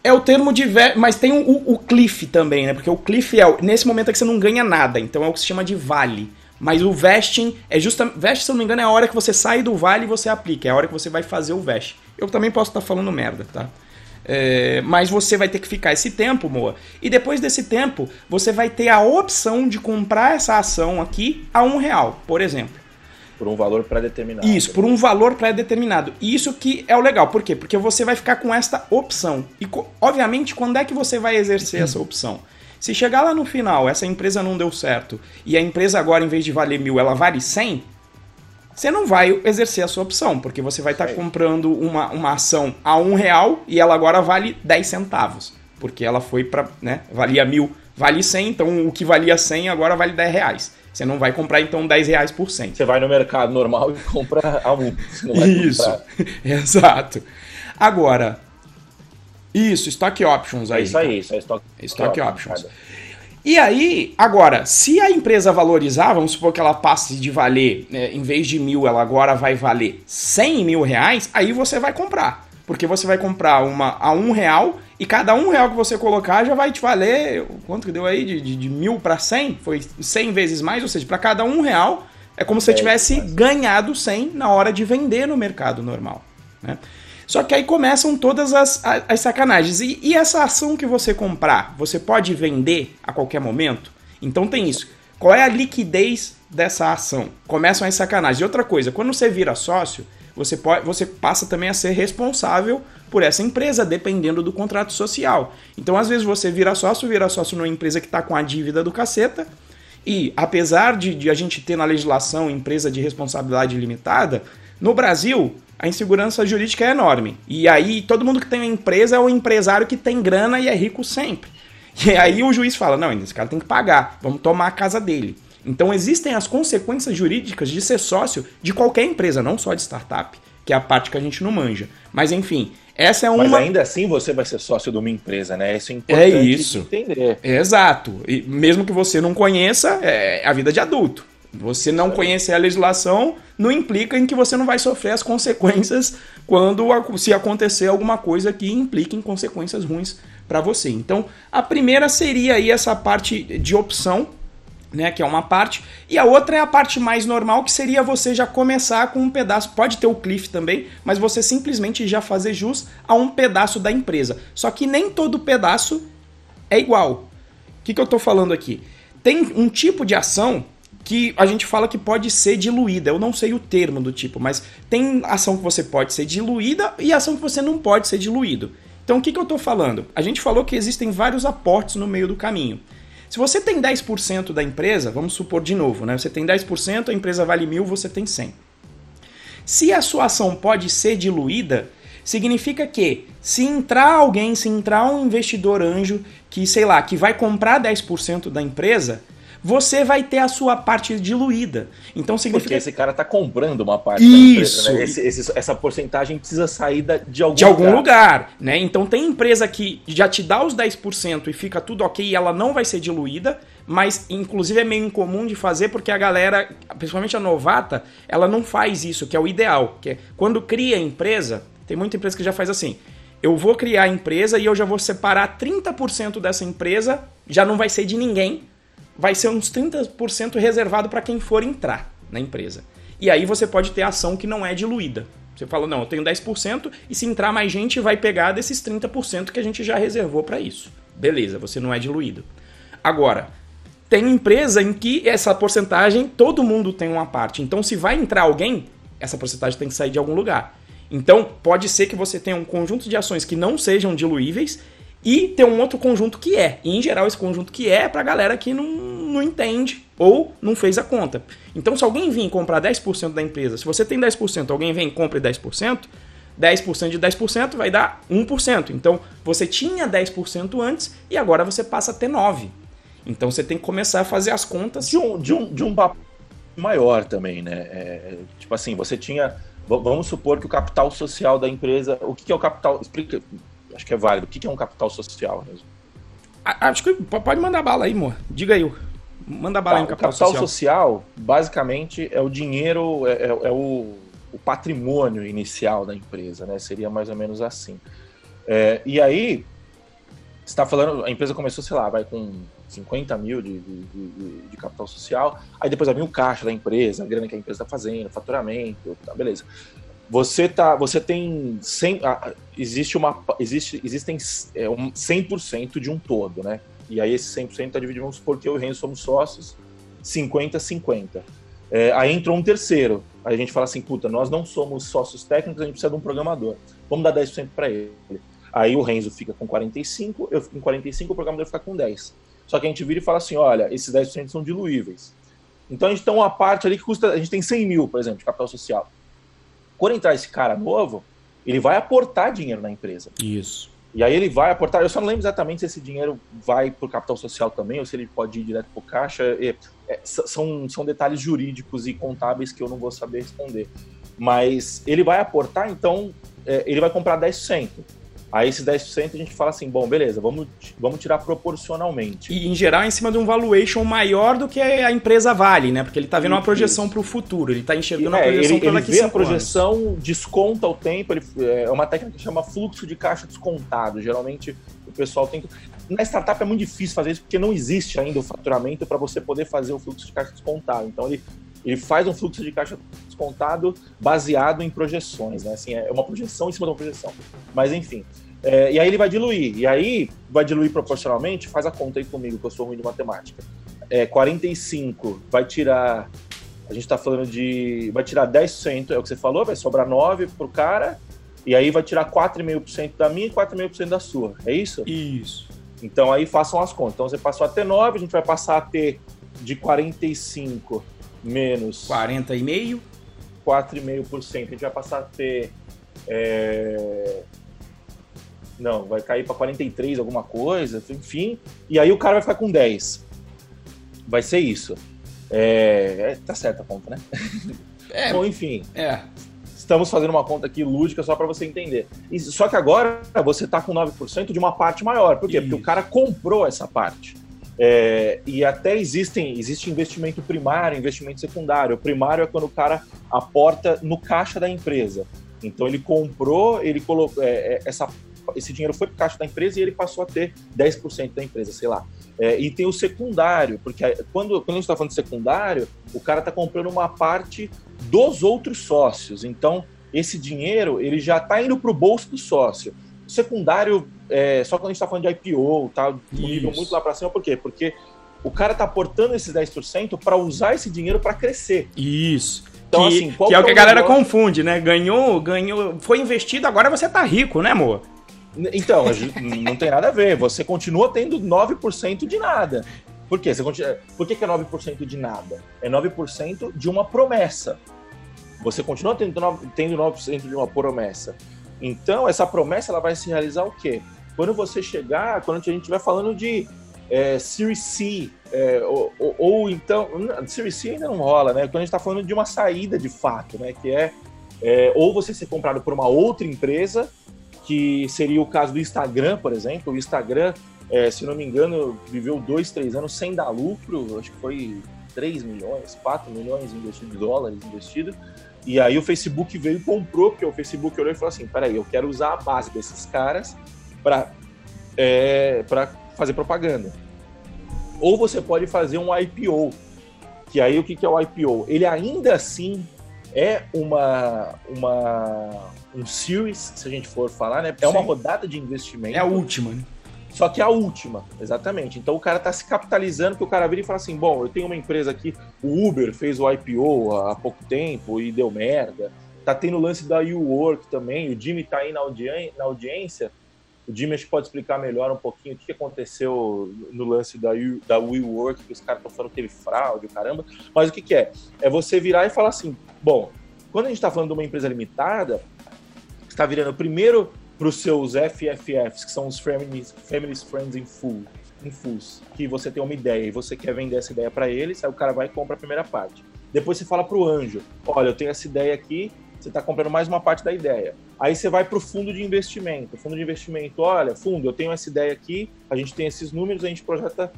É o termo de vesting, mas tem o, o, cliff também, né? Porque o cliff é nesse momento é que você não ganha nada, então é o que se chama de vale. Mas o vesting é justamente. Vesting, se eu não me engano, é a hora que você sai do vale e você aplica. É a hora que você vai fazer o vest. Eu também posso estar falando merda, tá? É, mas você vai ter que ficar esse tempo, Moa. E depois desse tempo, você vai ter a opção de comprar essa ação aqui a um real, por exemplo. Por um valor pré-determinado. Isso, por um valor pré-determinado. Isso que é o legal. Por quê? Porque você vai ficar com esta opção. E, obviamente, quando é que você vai exercer essa opção? Se chegar lá no final, essa empresa não deu certo, e a empresa agora, em vez de valer mil, ela vale 100, você não vai exercer a sua opção, porque você vai estar tá comprando uma, uma ação a um real e ela agora vale 10 centavos. Porque ela foi para, né, valia mil, vale 100, então o que valia 100 agora vale 10 reais. Você não vai comprar então 10 reais por 100. Você vai no mercado normal e compra a um. Isso, exato. Agora, isso, stock options aí. É isso aí, isso é stock, stock options. options. E aí, agora, se a empresa valorizar, vamos supor que ela passe de valer, né, em vez de mil, ela agora vai valer 100 mil reais, aí você vai comprar. Porque você vai comprar uma a um real e cada um real que você colocar já vai te valer. Quanto que deu aí? De, de, de mil para 100? Foi 100 vezes mais, ou seja, para cada um real é como se você é tivesse ganhado 100 na hora de vender no mercado normal. Né? Só que aí começam todas as, as sacanagens. E, e, essa ação que você comprar, você pode vender a qualquer momento? Então tem isso. Qual é a liquidez dessa ação? Começam as sacanagens. E outra coisa, quando você vira sócio, você, pode, você passa também a ser responsável por essa empresa, dependendo do contrato social. Então, às vezes, você vira sócio, vira sócio numa empresa que está com a dívida do caceta. E apesar de, de a gente ter na legislação empresa de responsabilidade limitada, no Brasil, a insegurança jurídica é enorme. E aí, todo mundo que tem uma empresa é o empresário que tem grana e é rico sempre. E aí o juiz fala: não, esse cara tem que pagar, vamos tomar a casa dele. Então existem as consequências jurídicas de ser sócio de qualquer empresa, não só de startup, que é a parte que a gente não manja. Mas enfim, essa é uma. Mas ainda assim você vai ser sócio de uma empresa, né? Isso é importante é isso. entender. Exato. E mesmo que você não conheça, é a vida de adulto. Você não conhecer a legislação não implica em que você não vai sofrer as consequências quando se acontecer alguma coisa que implique em consequências ruins para você. Então, a primeira seria aí essa parte de opção, né, que é uma parte, e a outra é a parte mais normal, que seria você já começar com um pedaço, pode ter o cliff também, mas você simplesmente já fazer jus a um pedaço da empresa. Só que nem todo pedaço é igual. O que, que eu estou falando aqui? Tem um tipo de ação que a gente fala que pode ser diluída. Eu não sei o termo do tipo, mas tem ação que você pode ser diluída e ação que você não pode ser diluído. Então o que, que eu estou falando? A gente falou que existem vários aportes no meio do caminho. Se você tem 10% da empresa, vamos supor de novo, né? Você tem 10%, a empresa vale mil, você tem 100. Se a sua ação pode ser diluída, significa que se entrar alguém, se entrar um investidor anjo que, sei lá, que vai comprar 10% da empresa, você vai ter a sua parte diluída. Então significa. Porque esse cara está comprando uma parte Isso. da empresa, né? esse, esse, essa porcentagem precisa sair da, de algum de lugar. algum lugar. né? Então tem empresa que já te dá os 10% e fica tudo ok e ela não vai ser diluída, mas inclusive é meio incomum de fazer porque a galera, principalmente a novata, ela não faz isso, que é o ideal. Que é quando cria a empresa, tem muita empresa que já faz assim. Eu vou criar a empresa e eu já vou separar 30% dessa empresa, já não vai ser de ninguém, vai ser uns 30% reservado para quem for entrar na empresa. E aí você pode ter ação que não é diluída. Você fala, não, eu tenho 10% e se entrar mais gente vai pegar desses 30% que a gente já reservou para isso. Beleza, você não é diluído. Agora, tem empresa em que essa porcentagem todo mundo tem uma parte. Então, se vai entrar alguém, essa porcentagem tem que sair de algum lugar. Então, pode ser que você tenha um conjunto de ações que não sejam diluíveis e ter um outro conjunto que é. E, em geral, esse conjunto que é é pra galera que não, não entende ou não fez a conta. Então, se alguém vir comprar 10% da empresa, se você tem 10%, alguém vem e compra 10%, 10% de 10% vai dar 1%. Então, você tinha 10% antes e agora você passa a ter 9%. Então, você tem que começar a fazer as contas. De um, de um, de um papo maior também, né? É, tipo assim, você tinha. Vamos supor que o capital social da empresa. O que é o capital. Explica acho que é válido. O que é um capital social mesmo? Acho que pode mandar bala aí, amor. Diga aí. Manda bala tá, aí no capital, capital social. social. basicamente, é o dinheiro, é, é, é o, o, patrimônio inicial da empresa, né? Seria mais ou menos assim. É, e aí, você está falando, a empresa começou, sei lá, vai com 50 mil de, de, de, de, capital social, aí depois vai vir o caixa da empresa, a grana que a empresa está fazendo, faturamento, tá, beleza. Você, tá, você tem 100, existe uma, existe, existem é, um 100% de um todo, né? E aí esse 100% está dividido, vamos supor que eu e o Renzo somos sócios, 50-50. É, aí entrou um terceiro. Aí a gente fala assim, puta, nós não somos sócios técnicos, a gente precisa de um programador. Vamos dar 10% para ele. Aí o Renzo fica com 45, eu fico com 45, o programador fica com 10. Só que a gente vira e fala assim, olha, esses 10% são diluíveis. Então a gente tem uma parte ali que custa, a gente tem 100 mil, por exemplo, de capital social. Quando entrar esse cara novo, ele vai aportar dinheiro na empresa. Isso. E aí ele vai aportar. Eu só não lembro exatamente se esse dinheiro vai para o capital social também ou se ele pode ir direto para o caixa. É, é, são, são detalhes jurídicos e contábeis que eu não vou saber responder. Mas ele vai aportar, então é, ele vai comprar 10%. Aí esses 10% a gente fala assim, bom, beleza, vamos, vamos tirar proporcionalmente. E em geral em cima de um valuation maior do que a empresa vale, né? Porque ele está vendo uma projeção para o futuro, ele está enxergando é, a projeção para daqui ele vê a projeção, anos. desconta o tempo, ele, é uma técnica que chama fluxo de caixa descontado. Geralmente o pessoal tem que... Na startup é muito difícil fazer isso porque não existe ainda o faturamento para você poder fazer o fluxo de caixa descontado. Então ele ele faz um fluxo de caixa descontado baseado em projeções, né? Assim, é uma projeção em cima de uma projeção. Mas enfim, é, e aí ele vai diluir. E aí vai diluir proporcionalmente, faz a conta aí comigo, que eu sou ruim de matemática. É, 45 vai tirar. A gente está falando de. Vai tirar 10%, é o que você falou, vai sobrar 9 pro cara. E aí vai tirar 4,5% da minha e 4,5% da sua. É isso? Isso. Então aí façam as contas. Então você passou a ter 9, a gente vai passar a ter de 45 menos. 40,5? 4,5%. A gente vai passar a ter. É, não, vai cair para 43 alguma coisa, enfim. E aí o cara vai ficar com 10. Vai ser isso. É, é, tá certa a conta, né? É, Bom, enfim. É. Estamos fazendo uma conta aqui lúdica só para você entender. E, só que agora você tá com 9% de uma parte maior. Por quê? Isso. Porque o cara comprou essa parte. É, e até existem, existe investimento primário, investimento secundário. O primário é quando o cara aporta no caixa da empresa. Então ele comprou, ele colocou é, é essa esse dinheiro foi para o caixa da empresa e ele passou a ter 10% da empresa, sei lá. É, e tem o secundário, porque quando, quando a gente está falando de secundário, o cara está comprando uma parte dos outros sócios. Então, esse dinheiro ele já está indo para o bolso do sócio. O secundário, é, só quando a gente está falando de IPO, tá um nível muito lá para cima, por quê? Porque o cara está aportando esses 10% para usar esse dinheiro para crescer. Isso. Então, que, assim, que é o que a galera negócio? confunde, né? Ganhou, ganhou, foi investido, agora você tá rico, né, amor? Então, não tem nada a ver. Você continua tendo 9% de nada. Por quê? Você continua... Por que, que é 9% de nada? É 9% de uma promessa. Você continua tendo 9%, tendo 9% de uma promessa. Então, essa promessa ela vai se realizar o quê? Quando você chegar, quando a gente estiver falando de é, Series C, é, ou, ou, ou, então. Series C ainda não rola, né? Quando a gente está falando de uma saída de fato, né? Que é, é ou você ser comprado por uma outra empresa que seria o caso do Instagram, por exemplo. O Instagram, é, se não me engano, viveu dois, três anos sem dar lucro, acho que foi 3 milhões, 4 milhões investidos, de dólares investidos. E aí o Facebook veio e comprou, porque o Facebook olhou e falou assim: peraí, eu quero usar a base desses caras para é, fazer propaganda. Ou você pode fazer um IPO, que aí o que, que é o IPO? Ele ainda assim é uma, uma um series, se a gente for falar, né? É Sim. uma rodada de investimento. É a última, né? Só que é a última, exatamente. Então o cara tá se capitalizando, que o cara vira e fala assim: bom, eu tenho uma empresa aqui, o Uber fez o IPO há pouco tempo e deu merda. Tá tendo o lance da U-Work também, o Jimmy tá aí na, audi na audiência. O Jimmy acho que pode explicar melhor um pouquinho o que aconteceu no lance da, U, da WeWork, que os caras estão falando que teve fraude, caramba. Mas o que, que é? É você virar e falar assim: bom, quando a gente está falando de uma empresa limitada, está virando primeiro para os seus FFFs, que são os Families, families Friends in Full, in Fulls, que você tem uma ideia e você quer vender essa ideia para eles, aí o cara vai e compra a primeira parte. Depois você fala para o anjo, olha, eu tenho essa ideia aqui, você está comprando mais uma parte da ideia. Aí você vai para o fundo de investimento. Fundo de investimento, olha, fundo, eu tenho essa ideia aqui, a gente tem esses números, a gente projeta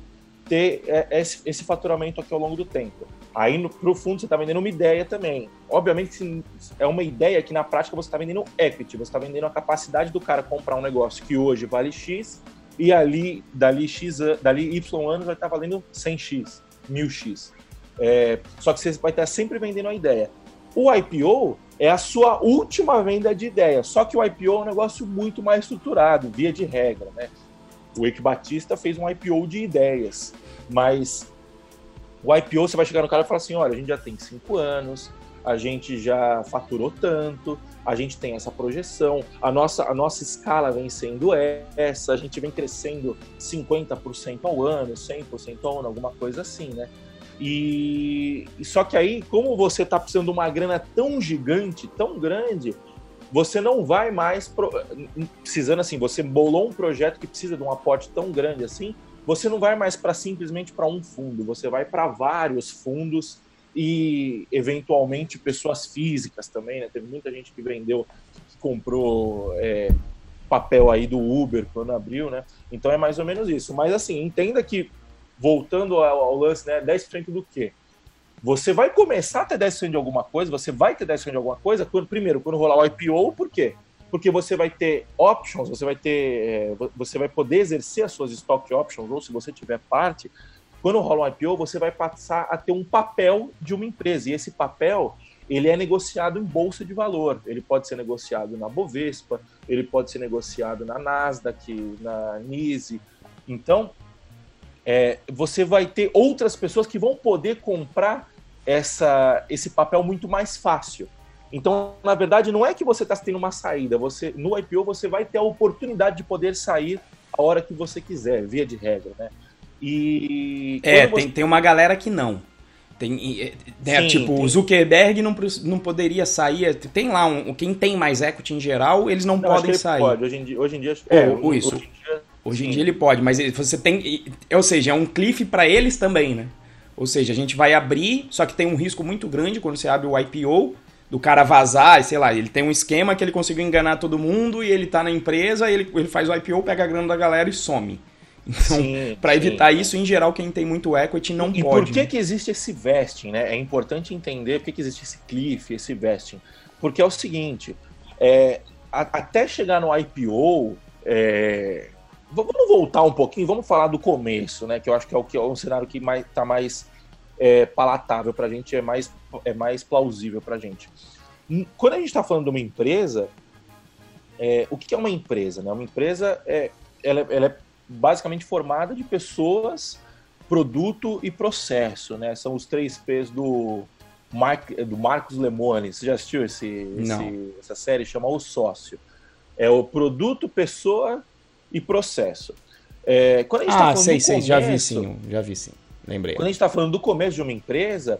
ter é, esse, esse faturamento aqui ao longo do tempo. Aí, para o fundo, você está vendendo uma ideia também. Obviamente, é uma ideia que na prática você está vendendo equity, você está vendendo a capacidade do cara comprar um negócio que hoje vale X e ali, dali X, dali Y anos vai estar tá valendo 100X, 1000X. É, só que você vai estar sempre vendendo a ideia. O IPO é a sua última venda de ideia, só que o IPO é um negócio muito mais estruturado, via de regra, né? O Eike Batista fez um IPO de ideias, mas o IPO você vai chegar no cara e falar assim, olha, a gente já tem cinco anos, a gente já faturou tanto, a gente tem essa projeção, a nossa, a nossa escala vem sendo essa, a gente vem crescendo 50% ao ano, 100% ao ano, alguma coisa assim, né? E só que aí, como você está precisando de uma grana tão gigante, tão grande, você não vai mais pro... precisando assim, você bolou um projeto que precisa de um aporte tão grande assim, você não vai mais para simplesmente para um fundo, você vai para vários fundos e eventualmente pessoas físicas também, né? Teve muita gente que vendeu, que comprou é, papel aí do Uber quando abriu, né? Então é mais ou menos isso. Mas assim, entenda que voltando ao, ao lance, né, 10% do quê? Você vai começar a ter 10% de alguma coisa, você vai ter 10% de alguma coisa, quando, primeiro, quando rolar o IPO, por quê? Porque você vai ter options, você vai ter, é, você vai poder exercer as suas stock options, ou se você tiver parte, quando rola um IPO, você vai passar a ter um papel de uma empresa, e esse papel, ele é negociado em bolsa de valor. Ele pode ser negociado na Bovespa, ele pode ser negociado na Nasdaq, na NISE. Então, é, você vai ter outras pessoas que vão poder comprar essa, esse papel muito mais fácil. Então, na verdade, não é que você está tendo uma saída. Você no IPO você vai ter a oportunidade de poder sair a hora que você quiser, via de regra, né? E é, você... tem, tem uma galera que não. Tem, é, Sim, tipo, o Zuckerberg não, não poderia sair. Tem lá um, quem tem mais equity em geral, eles não, não podem sair. Pode. Hoje em dia, hoje em dia é, Ou, isso. Hoje em dia, Hoje em dia ele pode, mas você tem. Ou seja, é um cliff para eles também, né? Ou seja, a gente vai abrir, só que tem um risco muito grande quando você abre o IPO, do cara vazar, sei lá, ele tem um esquema que ele conseguiu enganar todo mundo e ele tá na empresa, ele, ele faz o IPO, pega a grana da galera e some. Então, para evitar sim. isso, em geral, quem tem muito equity não e, pode. E por que, né? que existe esse vesting, né? É importante entender por que, que existe esse cliff, esse vesting. Porque é o seguinte, é, a, até chegar no IPO, é, Vamos voltar um pouquinho, vamos falar do começo, né? Que eu acho que é o que é um cenário que mais, tá mais é, palatável para a gente, é mais, é mais plausível para a gente. Hum, quando a gente está falando de uma empresa, é, o que é uma empresa? Né? Uma empresa é, ela, ela é basicamente formada de pessoas, produto e processo, né? São os três P's do, Mark, do Marcos Lemone. Você já assistiu esse, esse, essa série? Chama O Sócio. É o produto, pessoa e processo. É, quando a gente tá ah, tá sei, sei, começo, já vi sim, já vi sim, lembrei. Quando a gente está falando do começo de uma empresa,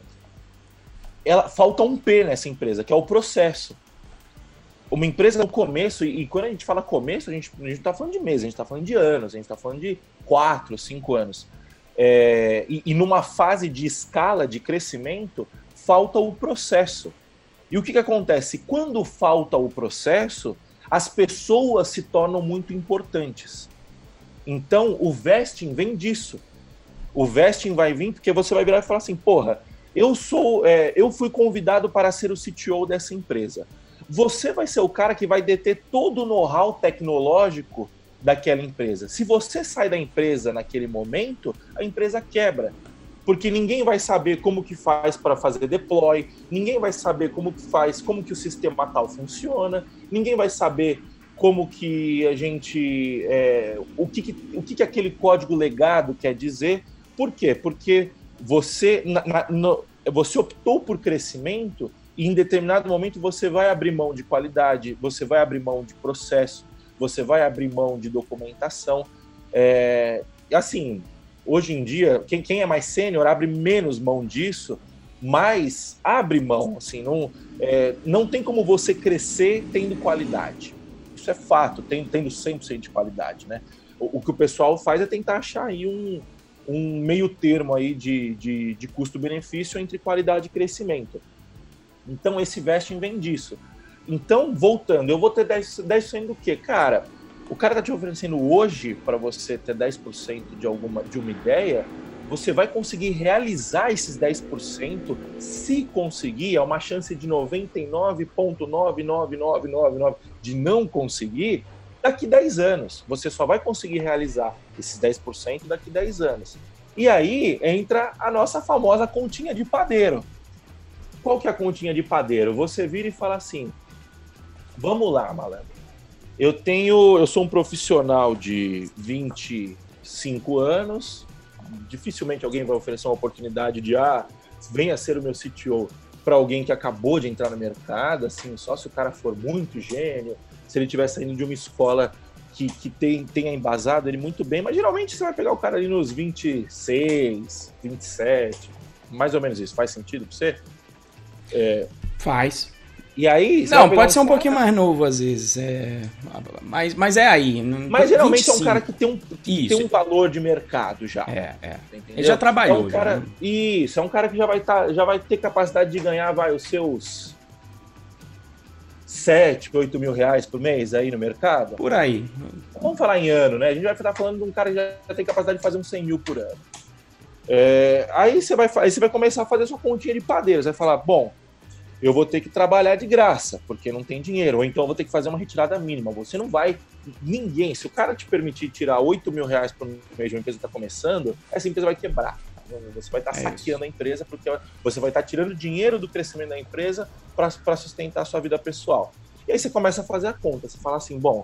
ela falta um P nessa empresa, que é o processo. Uma empresa no começo, e, e quando a gente fala começo, a gente não está falando de meses, a gente está falando de anos, a gente está falando de quatro, cinco anos. É, e, e numa fase de escala, de crescimento, falta o processo. E o que, que acontece? Quando falta o processo, as pessoas se tornam muito importantes. Então, o vesting vem disso. O vesting vai vir porque você vai virar e falar assim, porra, eu sou, é, eu fui convidado para ser o CTO dessa empresa. Você vai ser o cara que vai deter todo o know-how tecnológico daquela empresa. Se você sai da empresa naquele momento, a empresa quebra porque ninguém vai saber como que faz para fazer deploy, ninguém vai saber como que faz, como que o sistema tal funciona, ninguém vai saber como que a gente, é, o, que, que, o que, que aquele código legado quer dizer. Por quê? Porque você, na, na, no, você optou por crescimento e em determinado momento você vai abrir mão de qualidade, você vai abrir mão de processo, você vai abrir mão de documentação. É, assim, hoje em dia, quem, quem é mais sênior abre menos mão disso, mas abre mão, assim, não, é, não tem como você crescer tendo qualidade. Isso é fato, tem, tendo 100% de qualidade, né? O, o, que o pessoal faz é tentar achar aí um, um meio termo aí de, de, de custo-benefício entre qualidade e crescimento. Então esse vesting vem disso. Então, voltando, eu vou ter 10%, 10 do quê? Cara, o cara tá te oferecendo hoje para você ter 10% de alguma de uma ideia, você vai conseguir realizar esses 10%, se conseguir, é uma chance de 99,99999 de não conseguir, daqui 10 anos. Você só vai conseguir realizar esses 10% daqui 10 anos. E aí entra a nossa famosa continha de padeiro. Qual que é a continha de padeiro? Você vira e fala assim: "Vamos lá, malandro. Eu tenho, eu sou um profissional de 25 anos, dificilmente alguém vai oferecer uma oportunidade de ah, venha ser o meu CTO para alguém que acabou de entrar no mercado, assim, só se o cara for muito gênio, se ele estiver saindo de uma escola que, que tem, tenha embasado ele muito bem, mas geralmente você vai pegar o cara ali nos 26, 27, mais ou menos isso. Faz sentido para você? É... Faz. E aí. Não, pode ser um pouquinho mais novo às vezes. É... Mas, mas é aí. Mas geralmente 25. é um cara que tem um, que tem um valor de mercado já. É, é. Ele já trabalhou. É um cara, já, né? Isso, é um cara que já vai, tá, já vai ter capacidade de ganhar vai, os seus 7, 8 mil reais por mês aí no mercado. Por aí. Vamos falar em ano, né? A gente vai estar falando de um cara que já tem capacidade de fazer uns 100 mil por ano. É, aí, você vai, aí você vai começar a fazer sua continha de padeiros. Vai falar, bom, eu vou ter que trabalhar de graça, porque não tem dinheiro, ou então eu vou ter que fazer uma retirada mínima. Você não vai, ninguém, se o cara te permitir tirar 8 mil reais por mês de uma empresa que está começando, essa empresa vai quebrar. Você vai estar tá é saqueando isso. a empresa, porque você vai estar tá tirando dinheiro do crescimento da empresa para sustentar a sua vida pessoal. E aí você começa a fazer a conta, você fala assim, bom,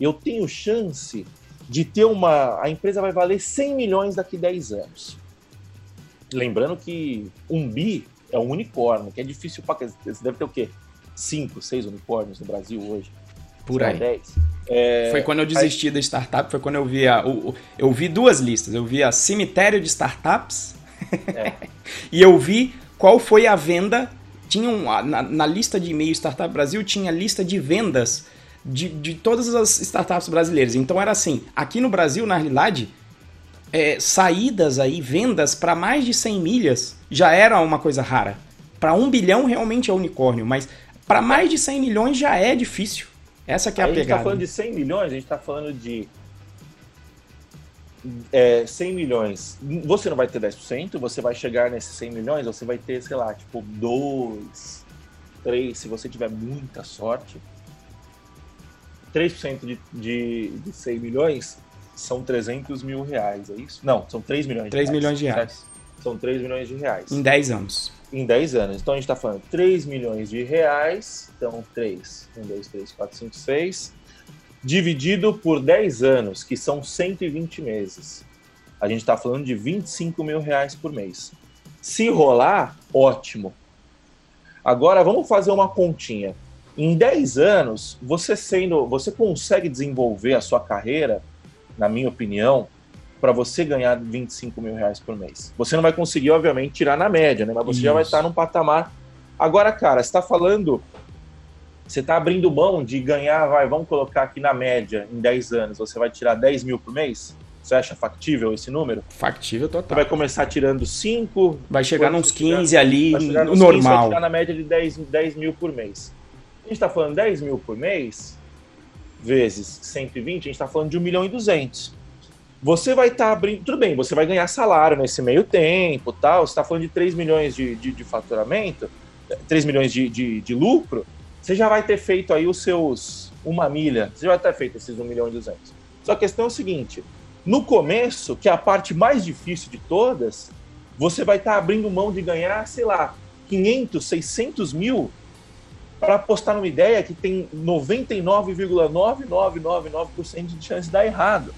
eu tenho chance de ter uma. A empresa vai valer 100 milhões daqui a 10 anos. Lembrando que um bi é um unicórnio, que é difícil para. Você deve ter o quê? Cinco, seis unicórnios no Brasil hoje. Por aí. Dez. É... Foi quando eu desisti aí... da startup, foi quando eu vi a. O, eu vi duas listas. Eu vi a cemitério de startups é. e eu vi qual foi a venda. Tinha um, na, na lista de e-mail Startup Brasil tinha lista de vendas de, de todas as startups brasileiras. Então era assim, aqui no Brasil, na realidade, é, saídas aí, vendas para mais de 100 milhas já era uma coisa rara. Para um bilhão realmente é unicórnio, mas para mais de 100 milhões já é difícil. Essa que é a, a pegada. A gente está falando de 100 milhões, a gente está falando de é, 100 milhões. Você não vai ter 10%, você vai chegar nesses 100 milhões, você vai ter, sei lá, tipo 2, 3, se você tiver muita sorte. 3% de, de, de 100 milhões são 300 mil reais, é isso? Não, são 3 milhões 3 de reais. milhões de reais. São 3 milhões de reais. Em 10 anos. Em 10 anos. Então a gente está falando 3 milhões de reais. Então 3, 1, 2, 3, 4, 5, 6. Dividido por 10 anos, que são 120 meses. A gente está falando de 25 mil reais por mês. Se rolar, ótimo. Agora vamos fazer uma continha. Em 10 anos, você sendo, você consegue desenvolver a sua carreira na minha opinião, para você ganhar 25 mil reais por mês. Você não vai conseguir, obviamente, tirar na média, né? Mas você Isso. já vai estar num patamar. Agora, cara, você está falando. Você está abrindo mão de ganhar, vai, vamos colocar aqui na média, em 10 anos, você vai tirar 10 mil por mês? Você acha factível esse número? Factível total. Você vai começar tirando 5. Vai chegar nos 15 tirar, ali, no normal. 15, vai tirar na média de 10, 10 mil por mês. A gente está falando 10 mil por mês, vezes 120, a gente está falando de 1 milhão e 200. Você vai estar tá abrindo. Tudo bem, você vai ganhar salário nesse meio tempo, tal. Você está falando de 3 milhões de, de, de faturamento, 3 milhões de, de, de, lucro. Você já vai ter feito aí os seus uma milha. Você já vai ter feito esses 1 milhão e 200. Só a questão é o seguinte: no começo, que é a parte mais difícil de todas, você vai estar tá abrindo mão de ganhar, sei lá, 500, 600 mil para apostar numa ideia que tem 99,9999% de chance de dar errado.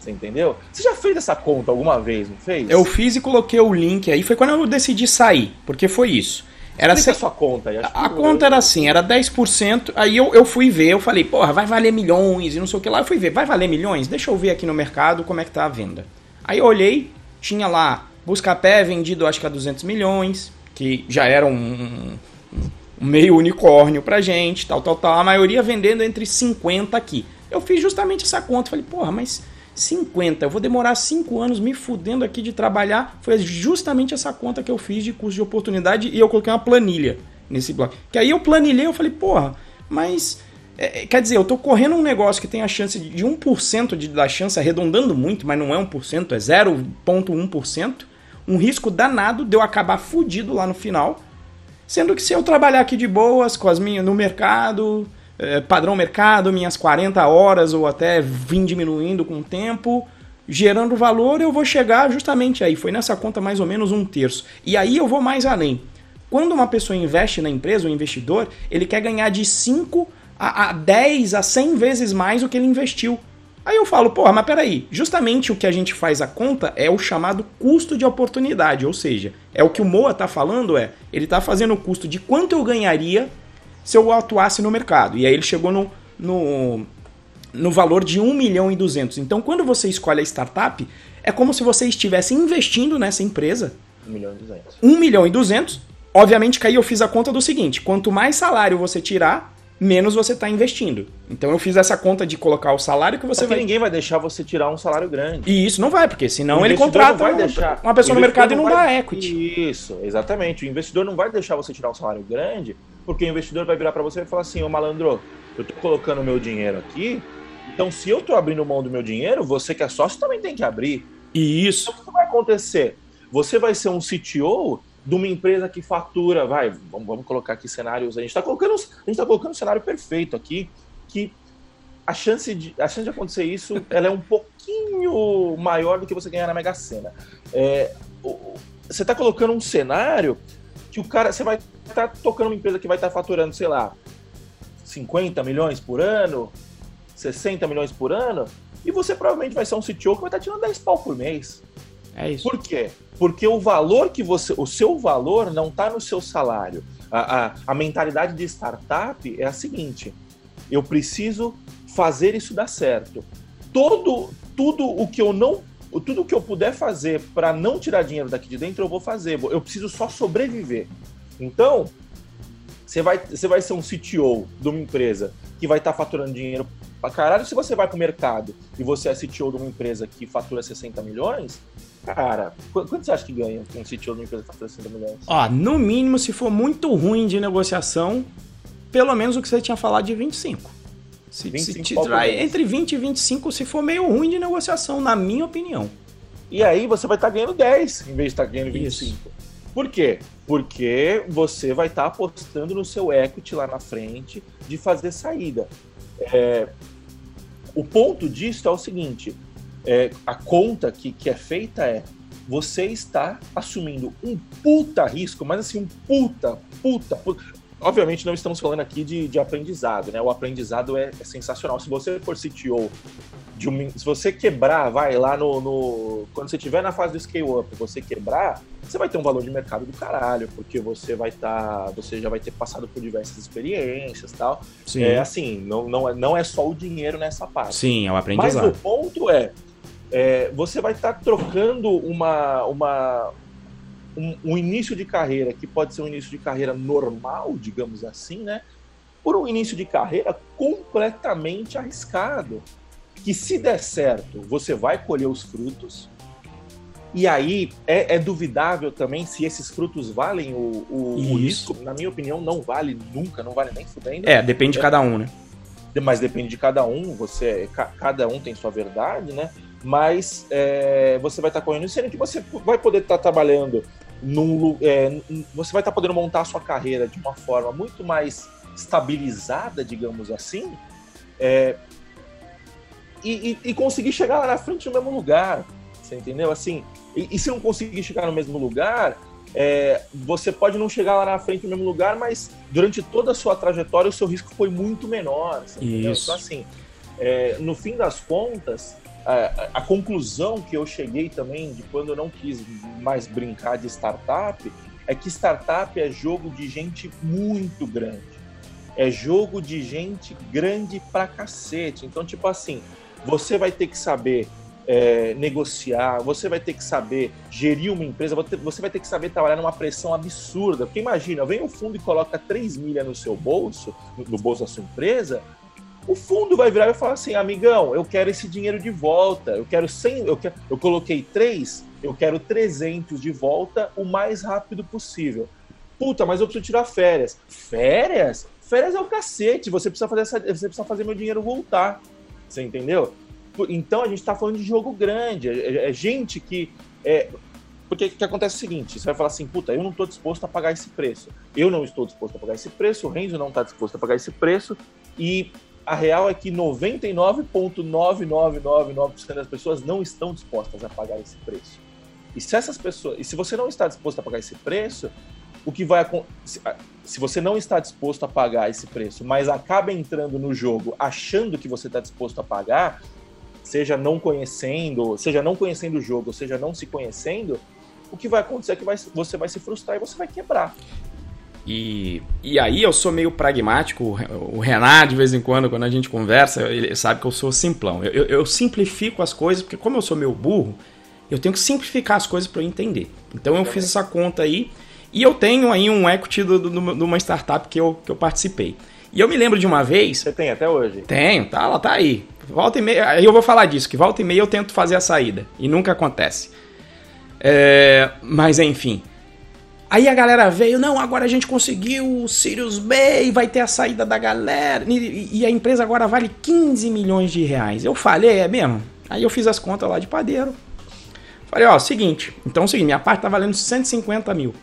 Você entendeu? Você já fez essa conta alguma vez, não fez? Eu fiz e coloquei o link aí. Foi quando eu decidi sair, porque foi isso. Era se... a sua conta. A conta era assim, era 10%. Aí eu, eu fui ver, eu falei, porra, vai valer milhões e não sei o que lá. Eu fui ver, vai valer milhões? Deixa eu ver aqui no mercado como é que tá a venda. Aí eu olhei, tinha lá Buscapé vendido acho que a 200 milhões, que já era um, meio unicórnio pra gente, tal, tal, tal. A maioria vendendo entre 50 aqui. Eu fiz justamente essa conta. Falei, porra, mas 50, eu vou demorar 5 anos me fudendo aqui de trabalhar. Foi justamente essa conta que eu fiz de custo de oportunidade e eu coloquei uma planilha nesse bloco. Que aí eu planilhei, eu falei, porra, mas é, é quer dizer, eu estou correndo um negócio que tem a chance de 1% de, da chance, arredondando muito, mas não é 1%, é 0,1%, um risco danado de eu acabar fudido lá no final, sendo que se eu trabalhar aqui de boas, com as minhas no mercado, é, padrão mercado, minhas 40 horas ou até vim diminuindo com o tempo, gerando valor, eu vou chegar justamente aí. Foi nessa conta mais ou menos um terço. E aí eu vou mais além. Quando uma pessoa investe na empresa, o investidor, ele quer ganhar de 5 a, a 10 a 100 vezes mais o que ele investiu. Aí eu falo, porra, mas peraí, justamente o que a gente faz a conta é o chamado custo de oportunidade, ou seja, é o que o Moa está falando, é, ele está fazendo o custo de quanto eu ganharia se eu atuasse no mercado. E aí ele chegou no, no, no valor de 1 milhão e 200. Então, quando você escolhe a startup, é como se você estivesse investindo nessa empresa. 1 milhão e 200. 1 milhão e 200. Obviamente que aí eu fiz a conta do seguinte: quanto mais salário você tirar, menos você está investindo. Então eu fiz essa conta de colocar o salário que você porque vai. ninguém vai deixar você tirar um salário grande. E isso não vai, porque senão ele contrata uma, deixar... uma pessoa no mercado e não vai... dá equity. Isso, exatamente. O investidor não vai deixar você tirar um salário grande, porque o investidor vai virar para você e falar assim: Ô malandro, eu tô colocando meu dinheiro aqui, então se eu tô abrindo mão do meu dinheiro, você que é sócio também tem que abrir. E isso. Então o que vai acontecer? Você vai ser um CTO de uma empresa que fatura, vai, vamos, vamos colocar aqui cenários, a gente está colocando, a gente tá colocando um cenário perfeito aqui, que a chance de, a chance de acontecer isso ela é um pouquinho maior do que você ganhar na Mega Sena. É, você está colocando um cenário que o cara, você vai estar tá tocando uma empresa que vai estar tá faturando, sei lá, 50 milhões por ano, 60 milhões por ano, e você provavelmente vai ser um CTO que vai estar tá tirando 10 pau por mês. É isso. Por quê? Porque o valor que você. O seu valor não está no seu salário. A, a, a mentalidade de startup é a seguinte: eu preciso fazer isso dar certo. Todo, tudo o que eu não. Tudo que eu puder fazer para não tirar dinheiro daqui de dentro, eu vou fazer. Eu preciso só sobreviver. Então, você vai, você vai ser um CTO de uma empresa que vai estar tá faturando dinheiro pra caralho. Se você vai para o mercado e você é CTO de uma empresa que fatura 60 milhões, Cara, quanto você acha que ganha um CTO de uma empresa que fatura 60 milhões? Ó, no mínimo, se for muito ruim de negociação, pelo menos o que você tinha falado de 25. Se, 25 se, se, entre 20 e 25 se for meio ruim de negociação, na minha opinião. E aí você vai estar tá ganhando 10 em vez de estar tá ganhando 25. Isso. Por quê? Porque você vai estar tá apostando no seu equity lá na frente de fazer saída. É, o ponto disso é o seguinte: é, a conta que, que é feita é você está assumindo um puta risco, mas assim, um puta, puta, puta. Obviamente não estamos falando aqui de, de aprendizado, né? O aprendizado é, é sensacional. Se você for CTO de um, se você quebrar, vai lá no, no, Quando você estiver na fase do scale-up, você quebrar, você vai ter um valor de mercado do caralho, porque você vai estar. Tá, você já vai ter passado por diversas experiências tal. Sim. É assim, não, não, é, não é só o dinheiro nessa parte. Sim, é o aprendizado. Mas o ponto é, é, você vai estar tá trocando uma, uma, um, um, início de carreira que pode ser um início de carreira normal, digamos assim, né? Por um início de carreira completamente arriscado. Que se der certo, você vai colher os frutos. E aí é, é duvidável também se esses frutos valem o, o, o, risco. Na minha opinião, não vale nunca, não vale nem fudendo. É, depende de cada um, né? Mas depende de cada um, você, cada um tem sua verdade, né? Mas é, você vai estar tá correndo, sendo que você vai poder estar tá trabalhando num, é, você vai estar tá podendo montar a sua carreira de uma forma muito mais estabilizada, digamos assim, é, e, e, e, conseguir chegar lá na frente no mesmo lugar, você entendeu? Assim, e, e se não conseguir chegar no mesmo lugar, é, você pode não chegar lá na frente no mesmo lugar, mas durante toda a sua trajetória o seu risco foi muito menor. Isso. Então, assim, é, no fim das contas, a, a, conclusão que eu cheguei também de quando eu não quis mais brincar de startup é que startup é jogo de gente muito grande. É jogo de gente grande pra cacete. Então, tipo assim, você vai ter que saber é, negociar, você vai ter que saber gerir uma empresa, você vai ter que saber trabalhar numa pressão absurda. Porque imagina, vem o fundo e coloca 3 milhas no seu bolso, no bolso da sua empresa, o fundo vai virar e falar assim, amigão, eu quero esse dinheiro de volta, eu quero 100, eu, quero, eu coloquei 3, eu quero 300 de volta o mais rápido possível. Puta, mas eu preciso tirar férias. Férias? Férias é o cacete, você precisa fazer, essa, você precisa fazer meu dinheiro voltar. Você entendeu? Então a gente está falando de jogo grande, é, é, é gente que. É, porque o que acontece é o seguinte: você vai falar assim, puta, eu não estou disposto a pagar esse preço. Eu não estou disposto a pagar esse preço, o Renzo não está disposto a pagar esse preço, e a real é que 99,9999% das pessoas não estão dispostas a pagar esse preço. E se essas pessoas, e se você não está disposto a pagar esse preço, o que vai se você não está disposto a pagar esse preço, mas acaba entrando no jogo achando que você está disposto a pagar, seja não conhecendo, seja não conhecendo o jogo, seja não se conhecendo, o que vai acontecer é que vai, você vai se frustrar e você vai quebrar. E, e aí eu sou meio pragmático, o Renato, de vez em quando, quando a gente conversa, ele sabe que eu sou simplão. Eu, eu, eu simplifico as coisas, porque como eu sou meio burro, eu tenho que simplificar as coisas para eu entender. Então eu fiz essa conta aí, e eu tenho aí um equity de uma startup que eu, que eu participei. E eu me lembro de uma vez. Você tem até hoje? Tenho, tá, ela tá aí. Volta e meia. Aí eu vou falar disso, que volta e meia eu tento fazer a saída. E nunca acontece. É, mas enfim. Aí a galera veio, não, agora a gente conseguiu o Sirius B e vai ter a saída da galera. E, e, a empresa agora vale 15 milhões de reais. Eu falei, é mesmo? Aí eu fiz as contas lá de padeiro. Falei, ó, seguinte, então é o seguinte, minha parte tá valendo 150 mil.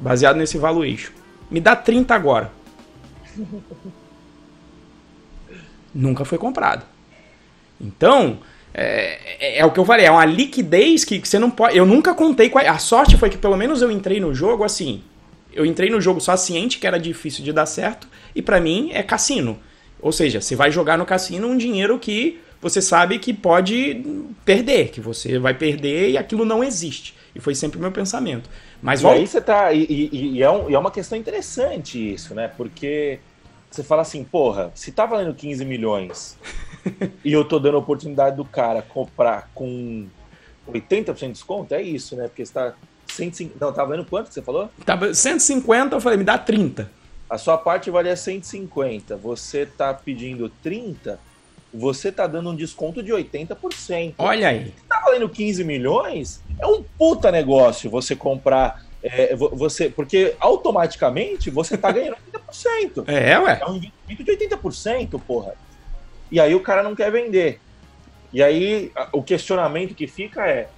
Baseado nesse valuation. Me dá 30 agora. Nunca foi comprado. Então, é, é, é, o que eu falei, é uma liquidez que, que você não pode. Eu nunca contei com a, a sorte foi que pelo menos eu entrei no jogo assim. Eu entrei no jogo só ciente que era difícil de dar certo, e para mim é cassino. Ou seja, você vai jogar no cassino um dinheiro que você sabe que pode perder, que você vai perder e aquilo não existe. E foi sempre o meu pensamento. Mas e aí você tá. E, e, e, é um, e é uma questão interessante isso, né? Porque você fala assim, porra, se tá valendo 15 milhões e eu tô dando a oportunidade do cara comprar com 80% de desconto, é isso, né? Porque você tá 150, não, tá valendo quanto que você falou? Tava 150, eu falei, me dá 30. A sua parte valia 150, você tá pedindo 30, você tá dando um desconto de 80%. Olha aí. Tá valendo 15 milhões, é um puta negócio você comprar é, você, porque automaticamente você tá ganhando 80%. É, ué. É um investimento de 80%, porra. E aí o cara não quer vender. E aí o questionamento que fica é: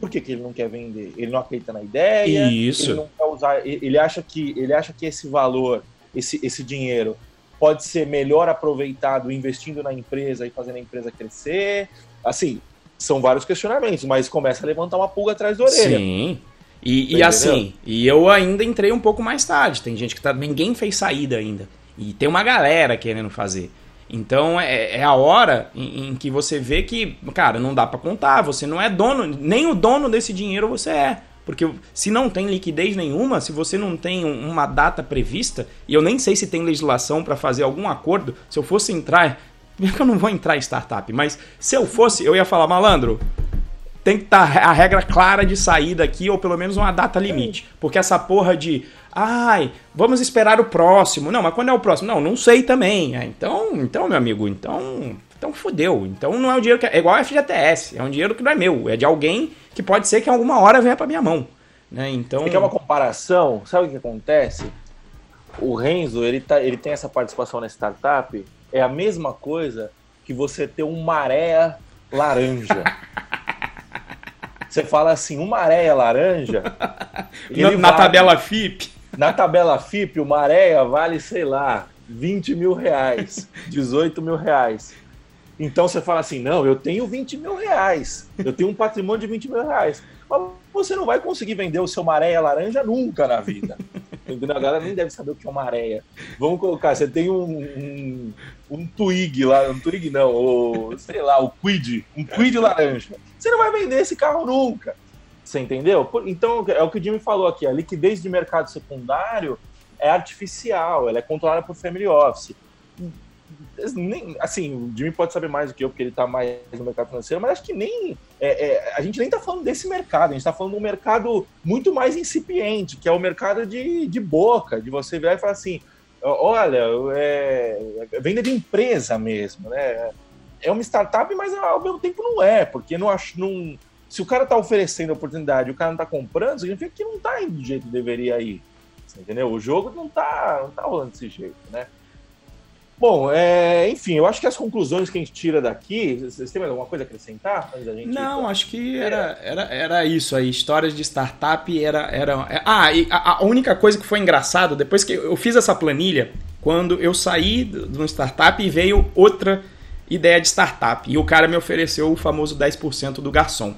por que, que ele não quer vender? Ele não acredita na ideia? Isso. Ele não quer usar. Ele acha que, ele acha que esse valor, esse, esse dinheiro, pode ser melhor aproveitado investindo na empresa e fazendo a empresa crescer. Assim, são vários questionamentos, mas começa a levantar uma pulga atrás da orelha. Sim. E, e assim, e eu ainda entrei um pouco mais tarde. Tem gente que tá. Ninguém fez saída ainda. E tem uma galera querendo fazer. Então é, é a hora em, em, que você vê que, cara, não dá para contar, você não é dono, nem o dono desse dinheiro você é. Porque se não tem liquidez nenhuma, se você não tem uma data prevista, e eu nem sei se tem legislação para fazer algum acordo, se eu fosse entrar, eu não vou entrar em startup, mas se eu fosse, eu ia falar, malandro, tem que estar tá a regra clara de saída aqui, ou pelo menos uma data limite. Porque essa porra de, ai, vamos esperar o próximo. Não, mas quando é o próximo? Não, não sei também. É, então, então, meu amigo, então, então fodeu. Então não é um dinheiro que é, é igual a FGTS, é um dinheiro que não é meu, é de alguém que pode ser que em alguma hora venha para minha mão, né? Então, Você quer uma comparação? Sabe o que acontece? O Renzo, ele tá, ele tem essa participação na startup, é a mesma coisa que você ter um maré laranja. Você fala assim, uma areia laranja. na, na tabela FIP. Na tabela FIP, uma areia vale, sei lá, 20 mil reais, 18 mil reais. Então você fala assim: não, eu tenho 20 mil reais, eu tenho um patrimônio de 20 mil reais. Mas você não vai conseguir vender o seu maréia laranja nunca na vida. Entendeu? A galera nem deve saber o que é uma areia. Vamos colocar, você tem um, um, um twig lá, um twig não, ou sei lá, o quid, um quid laranja. Você não vai vender esse carro nunca. Você entendeu? Então, é o que o Jimmy falou aqui, a liquidez de mercado secundário é artificial, ela é controlada por family office nem, assim, o Jimmy pode saber mais do que eu, porque ele está mais no mercado financeiro, mas acho que nem. É, é, a gente nem está falando desse mercado, a gente está falando de um mercado muito mais incipiente, que é o mercado de, de boca, de você virar e falar assim: olha, é, é venda de empresa mesmo, né? É uma startup, mas ao mesmo tempo não é, porque não acho. Não, se o cara está oferecendo a oportunidade e o cara não está comprando, significa que não está indo do jeito que deveria ir. entendeu? O jogo não tá, não tá rolando desse jeito, né? Bom, é, enfim, eu acho que as conclusões que a gente tira daqui. Vocês têm mais alguma coisa a acrescentar? Gente Não, acho que era, era, era isso aí. Histórias de startup era. era é, ah, e a, a única coisa que foi engraçado, depois que eu fiz essa planilha, quando eu saí de uma startup e veio outra ideia de startup. E o cara me ofereceu o famoso 10% do garçom.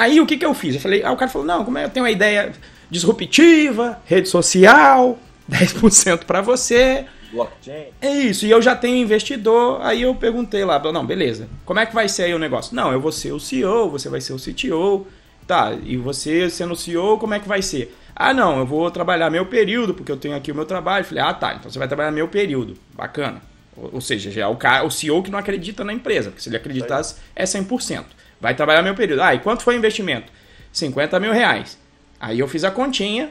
Aí o que, que eu fiz? Eu falei, ah, o cara falou: não, como é, eu tenho uma ideia disruptiva, rede social, 10% para você blockchain. É isso, e eu já tenho investidor, aí eu perguntei lá, não, beleza, como é que vai ser aí o negócio? Não, eu vou ser o CEO, você vai ser o CTO, tá, e você sendo o CEO, como é que vai ser? Ah, não, eu vou trabalhar meu período, porque eu tenho aqui o meu trabalho. Falei, ah, tá, então você vai trabalhar meu período, bacana. Ou, ou seja, já é o, cara, o CEO que não acredita na empresa, porque se ele acreditasse é 100%. Vai trabalhar meu período. Ah, e quanto foi o investimento? 50 mil reais. Aí eu fiz a continha,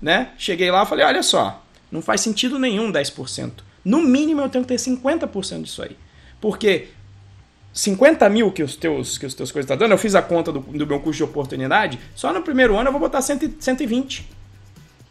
né? Cheguei lá e falei, olha só, não faz sentido nenhum 10%. No mínimo eu tenho que ter 50% disso aí. Porque 50 mil que os teus, que os teus coisas estão tá dando, eu fiz a conta do, do meu custo de oportunidade, só no primeiro ano eu vou botar 100, 120.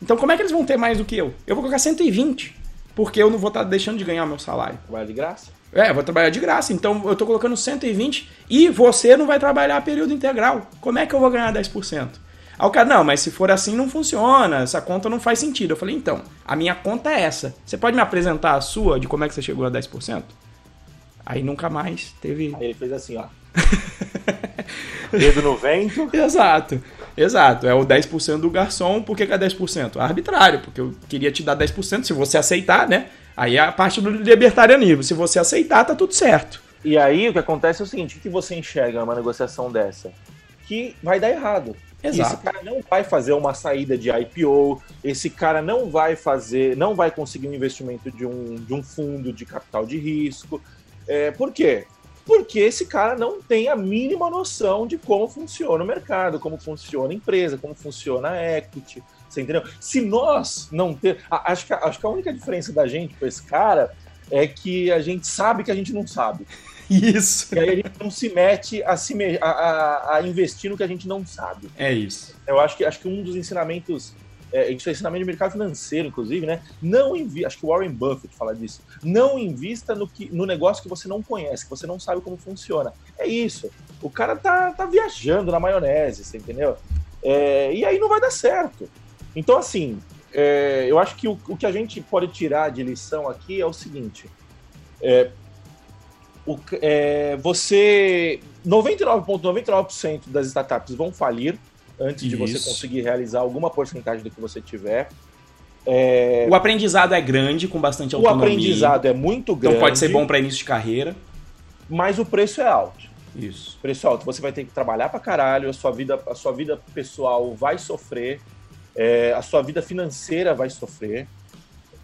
Então como é que eles vão ter mais do que eu? Eu vou colocar 120. Porque eu não vou estar tá deixando de ganhar o meu salário. Trabalhar de graça? É, vou trabalhar de graça. Então eu estou colocando 120 e você não vai trabalhar período integral. Como é que eu vou ganhar 10%? Aí o cara, não, mas se for assim não funciona, essa conta não faz sentido. Eu falei, então, a minha conta é essa. Você pode me apresentar a sua de como é que você chegou a 10%? Aí nunca mais teve. Aí ele fez assim, ó. Dedo no vento. Exato, exato. É o 10% do garçom, por que, que é 10%? Arbitrário, porque eu queria te dar 10%, se você aceitar, né? Aí é a parte do libertarianismo. Se você aceitar, tá tudo certo. E aí o que acontece é o seguinte: o que você enxerga numa negociação dessa? Que vai dar errado. Exato. Esse cara não vai fazer uma saída de IPO, esse cara não vai fazer, não vai conseguir um investimento de um, de um fundo de capital de risco. É, por quê? Porque esse cara não tem a mínima noção de como funciona o mercado, como funciona a empresa, como funciona a equity. Você entendeu? Se nós não ter. Acho que, acho que a única diferença da gente com esse cara é que a gente sabe que a gente não sabe. Isso. E aí a gente não se mete a, se me... a, a, a, investir no que a gente não sabe. É isso. Eu acho que, acho que um dos ensinamentos, é, isso é ensinamento de mercado financeiro, inclusive, né? Não invista, acho que o Warren Buffett fala disso. Não invista no, que, no negócio que você não conhece, que você não sabe como funciona. É isso. O cara tá, tá viajando na maionese, você entendeu? É, e aí não vai dar certo. Então, assim, é, eu acho que o, o, que a gente pode tirar de lição aqui é o seguinte: é, o, é, você 99,99% ,99 das startups vão falir antes Isso. de você conseguir realizar alguma porcentagem do que você tiver. É... O aprendizado é grande, com bastante autonomia. O aprendizado é muito grande. Então pode ser bom para início de carreira. Mas o preço é alto. Isso. O preço é alto. Você vai ter que trabalhar para caralho, a sua vida, a sua vida pessoal vai sofrer, é, a sua vida financeira vai sofrer.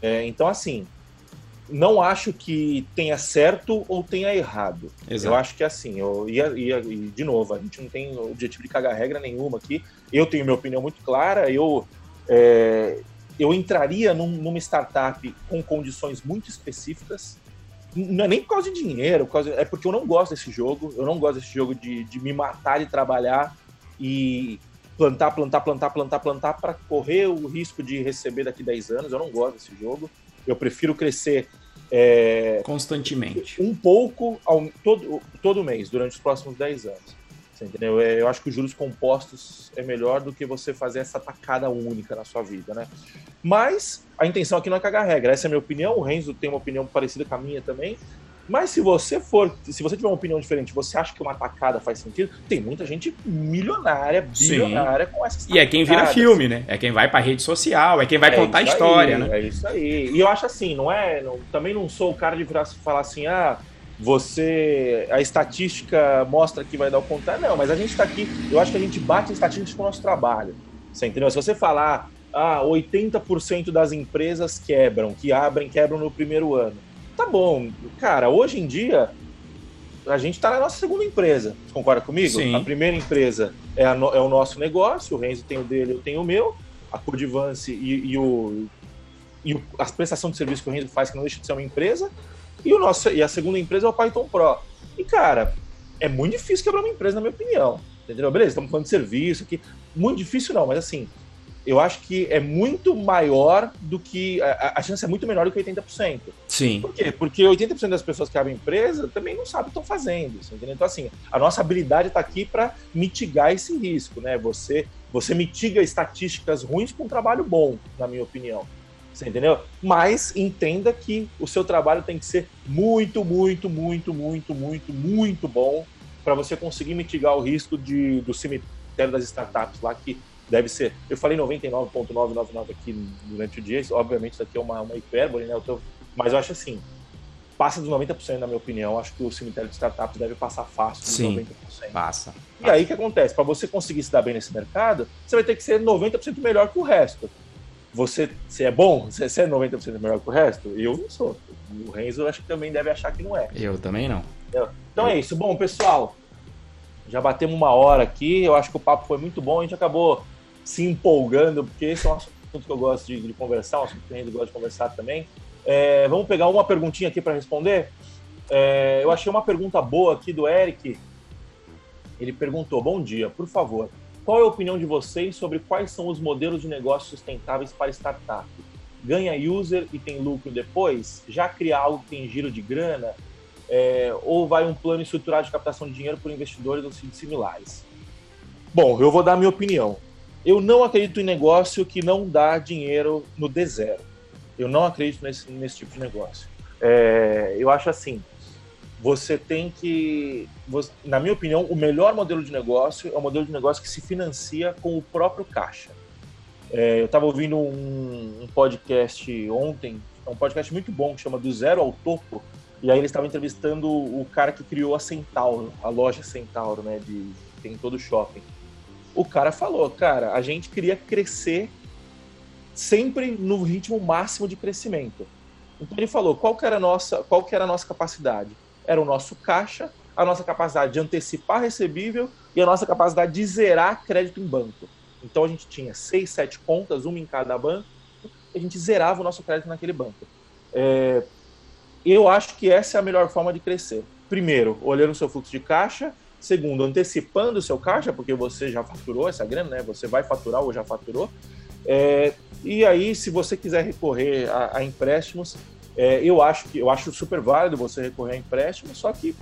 É, então, assim, não acho que tenha certo ou tenha errado. Exato. Eu acho que é assim, eu ia, ia, de novo, a gente não tem objetivo de cagar regra nenhuma aqui. Eu tenho minha opinião muito clara, eu, é, eu entraria num, numa startup com condições muito específicas. Não é nem por causa de dinheiro, por causa, é porque eu não gosto desse jogo. Eu não gosto desse jogo de, de me matar e trabalhar e plantar, plantar, plantar, plantar, plantar para correr o risco de receber daqui 10 anos. Eu não gosto desse jogo. Eu prefiro crescer é, constantemente. Um pouco ao, todo, todo mês, durante os próximos 10 anos. Você entendeu? É, eu acho que os juros compostos é melhor do que você fazer essa tacada única na sua vida, né? Mas a intenção aqui não é cagar regra. Essa é a minha opinião. O Renzo tem uma opinião parecida com a minha também. Mas se você for, se você tiver uma opinião diferente, você acha que uma tacada faz sentido, tem muita gente milionária, bilionária Sim. com essas. E é quem vira filme, né? É quem vai pra rede social, é quem vai é contar a história, aí, né? É isso aí. E eu acho assim, não é. Não, também não sou o cara de virar falar assim, ah, você. A estatística mostra que vai dar o contrário. Não, mas a gente tá aqui. Eu acho que a gente bate em estatísticas com o nosso trabalho. Você entendeu? Se você falar, ah, 80% das empresas quebram, que abrem, quebram no primeiro ano tá bom. Cara, hoje em dia, a gente está na nossa segunda empresa. Você concorda comigo? Sim. A primeira empresa é, no, é, o nosso negócio, o Renzo tem o dele, eu tenho o meu, a Codivance e, e, o, e o, a prestação de serviço que o Renzo faz, que não deixa de ser uma empresa, e, o nosso, e a segunda empresa é o Python Pro. E, cara, é muito difícil quebrar uma empresa, na minha opinião. Entendeu? Beleza, estamos falando de serviço aqui. Muito difícil não, mas assim, eu acho que é muito maior do que. A, a chance é muito menor do que 80%. Sim. Por quê? Porque 80% das pessoas que abrem empresa também não sabem o que estão fazendo. Entendeu? Então, assim, a nossa habilidade está aqui para mitigar esse risco, né? Você, você mitiga estatísticas ruins com um trabalho bom, na minha opinião. Você entendeu? Mas entenda que o seu trabalho tem que ser muito, muito, muito, muito, muito, muito bom para você conseguir mitigar o risco de, do cemitério das startups lá, que deve ser. Eu falei 99,999 aqui durante o dia, obviamente isso aqui é uma, uma hipérbole, né? Eu tô, mas eu acho assim, passa dos 90%, na minha opinião. Acho que o cemitério de startups deve passar fácil dos Sim, 90%. Passa. E passa. aí o que acontece? Para você conseguir se dar bem nesse mercado, você vai ter que ser 90% melhor que o resto. Você, você é bom? Você, você é 90% melhor que o resto? Eu não sou. O Renzo acho que também deve achar que não é. Eu também não. Então é isso. Bom, pessoal, já batemos uma hora aqui. Eu acho que o papo foi muito bom. A gente acabou se empolgando, porque esse é um assunto que eu gosto de, de conversar, um assunto que a gente gosta de conversar também. É, vamos pegar uma perguntinha aqui para responder? É, eu achei uma pergunta boa aqui do Eric. Ele perguntou: Bom dia, por favor, qual é a opinião de vocês sobre quais são os modelos de negócios sustentáveis para startup? Ganha user e tem lucro depois? Já cria algo que tem giro de grana? É, ou vai um plano estruturado de captação de dinheiro por investidores ou similares? Bom, eu vou dar a minha opinião. Eu não acredito em negócio que não dá dinheiro no D0. Eu não acredito nesse, nesse tipo de negócio. É, eu acho assim, você tem que, você, na minha opinião, o melhor modelo de negócio é o modelo de negócio que se financia com o próprio caixa. É, eu estava ouvindo um, um, podcast ontem, é um podcast muito bom que chama Do Zero ao Topo, e aí eles estavam entrevistando o cara que criou a Centauro, a loja Centauro, né, de tem todo o shopping o cara falou, cara, a gente queria crescer sempre no ritmo máximo de crescimento. Então ele falou, qual que era a nossa, qual que era nossa capacidade? Era o nosso caixa, a nossa capacidade de antecipar recebível e a nossa capacidade de zerar crédito em banco. Então a gente tinha seis, sete contas, uma em cada banco, e a gente zerava o nosso crédito naquele banco. É, eu acho que essa é a melhor forma de crescer. Primeiro, olhando o seu fluxo de caixa Segundo, antecipando o seu caixa, porque você já faturou essa grana, né? Você vai faturar ou já faturou. É, e aí, se você quiser recorrer a, a empréstimos, é, eu acho que eu acho super válido você recorrer a empréstimos, só que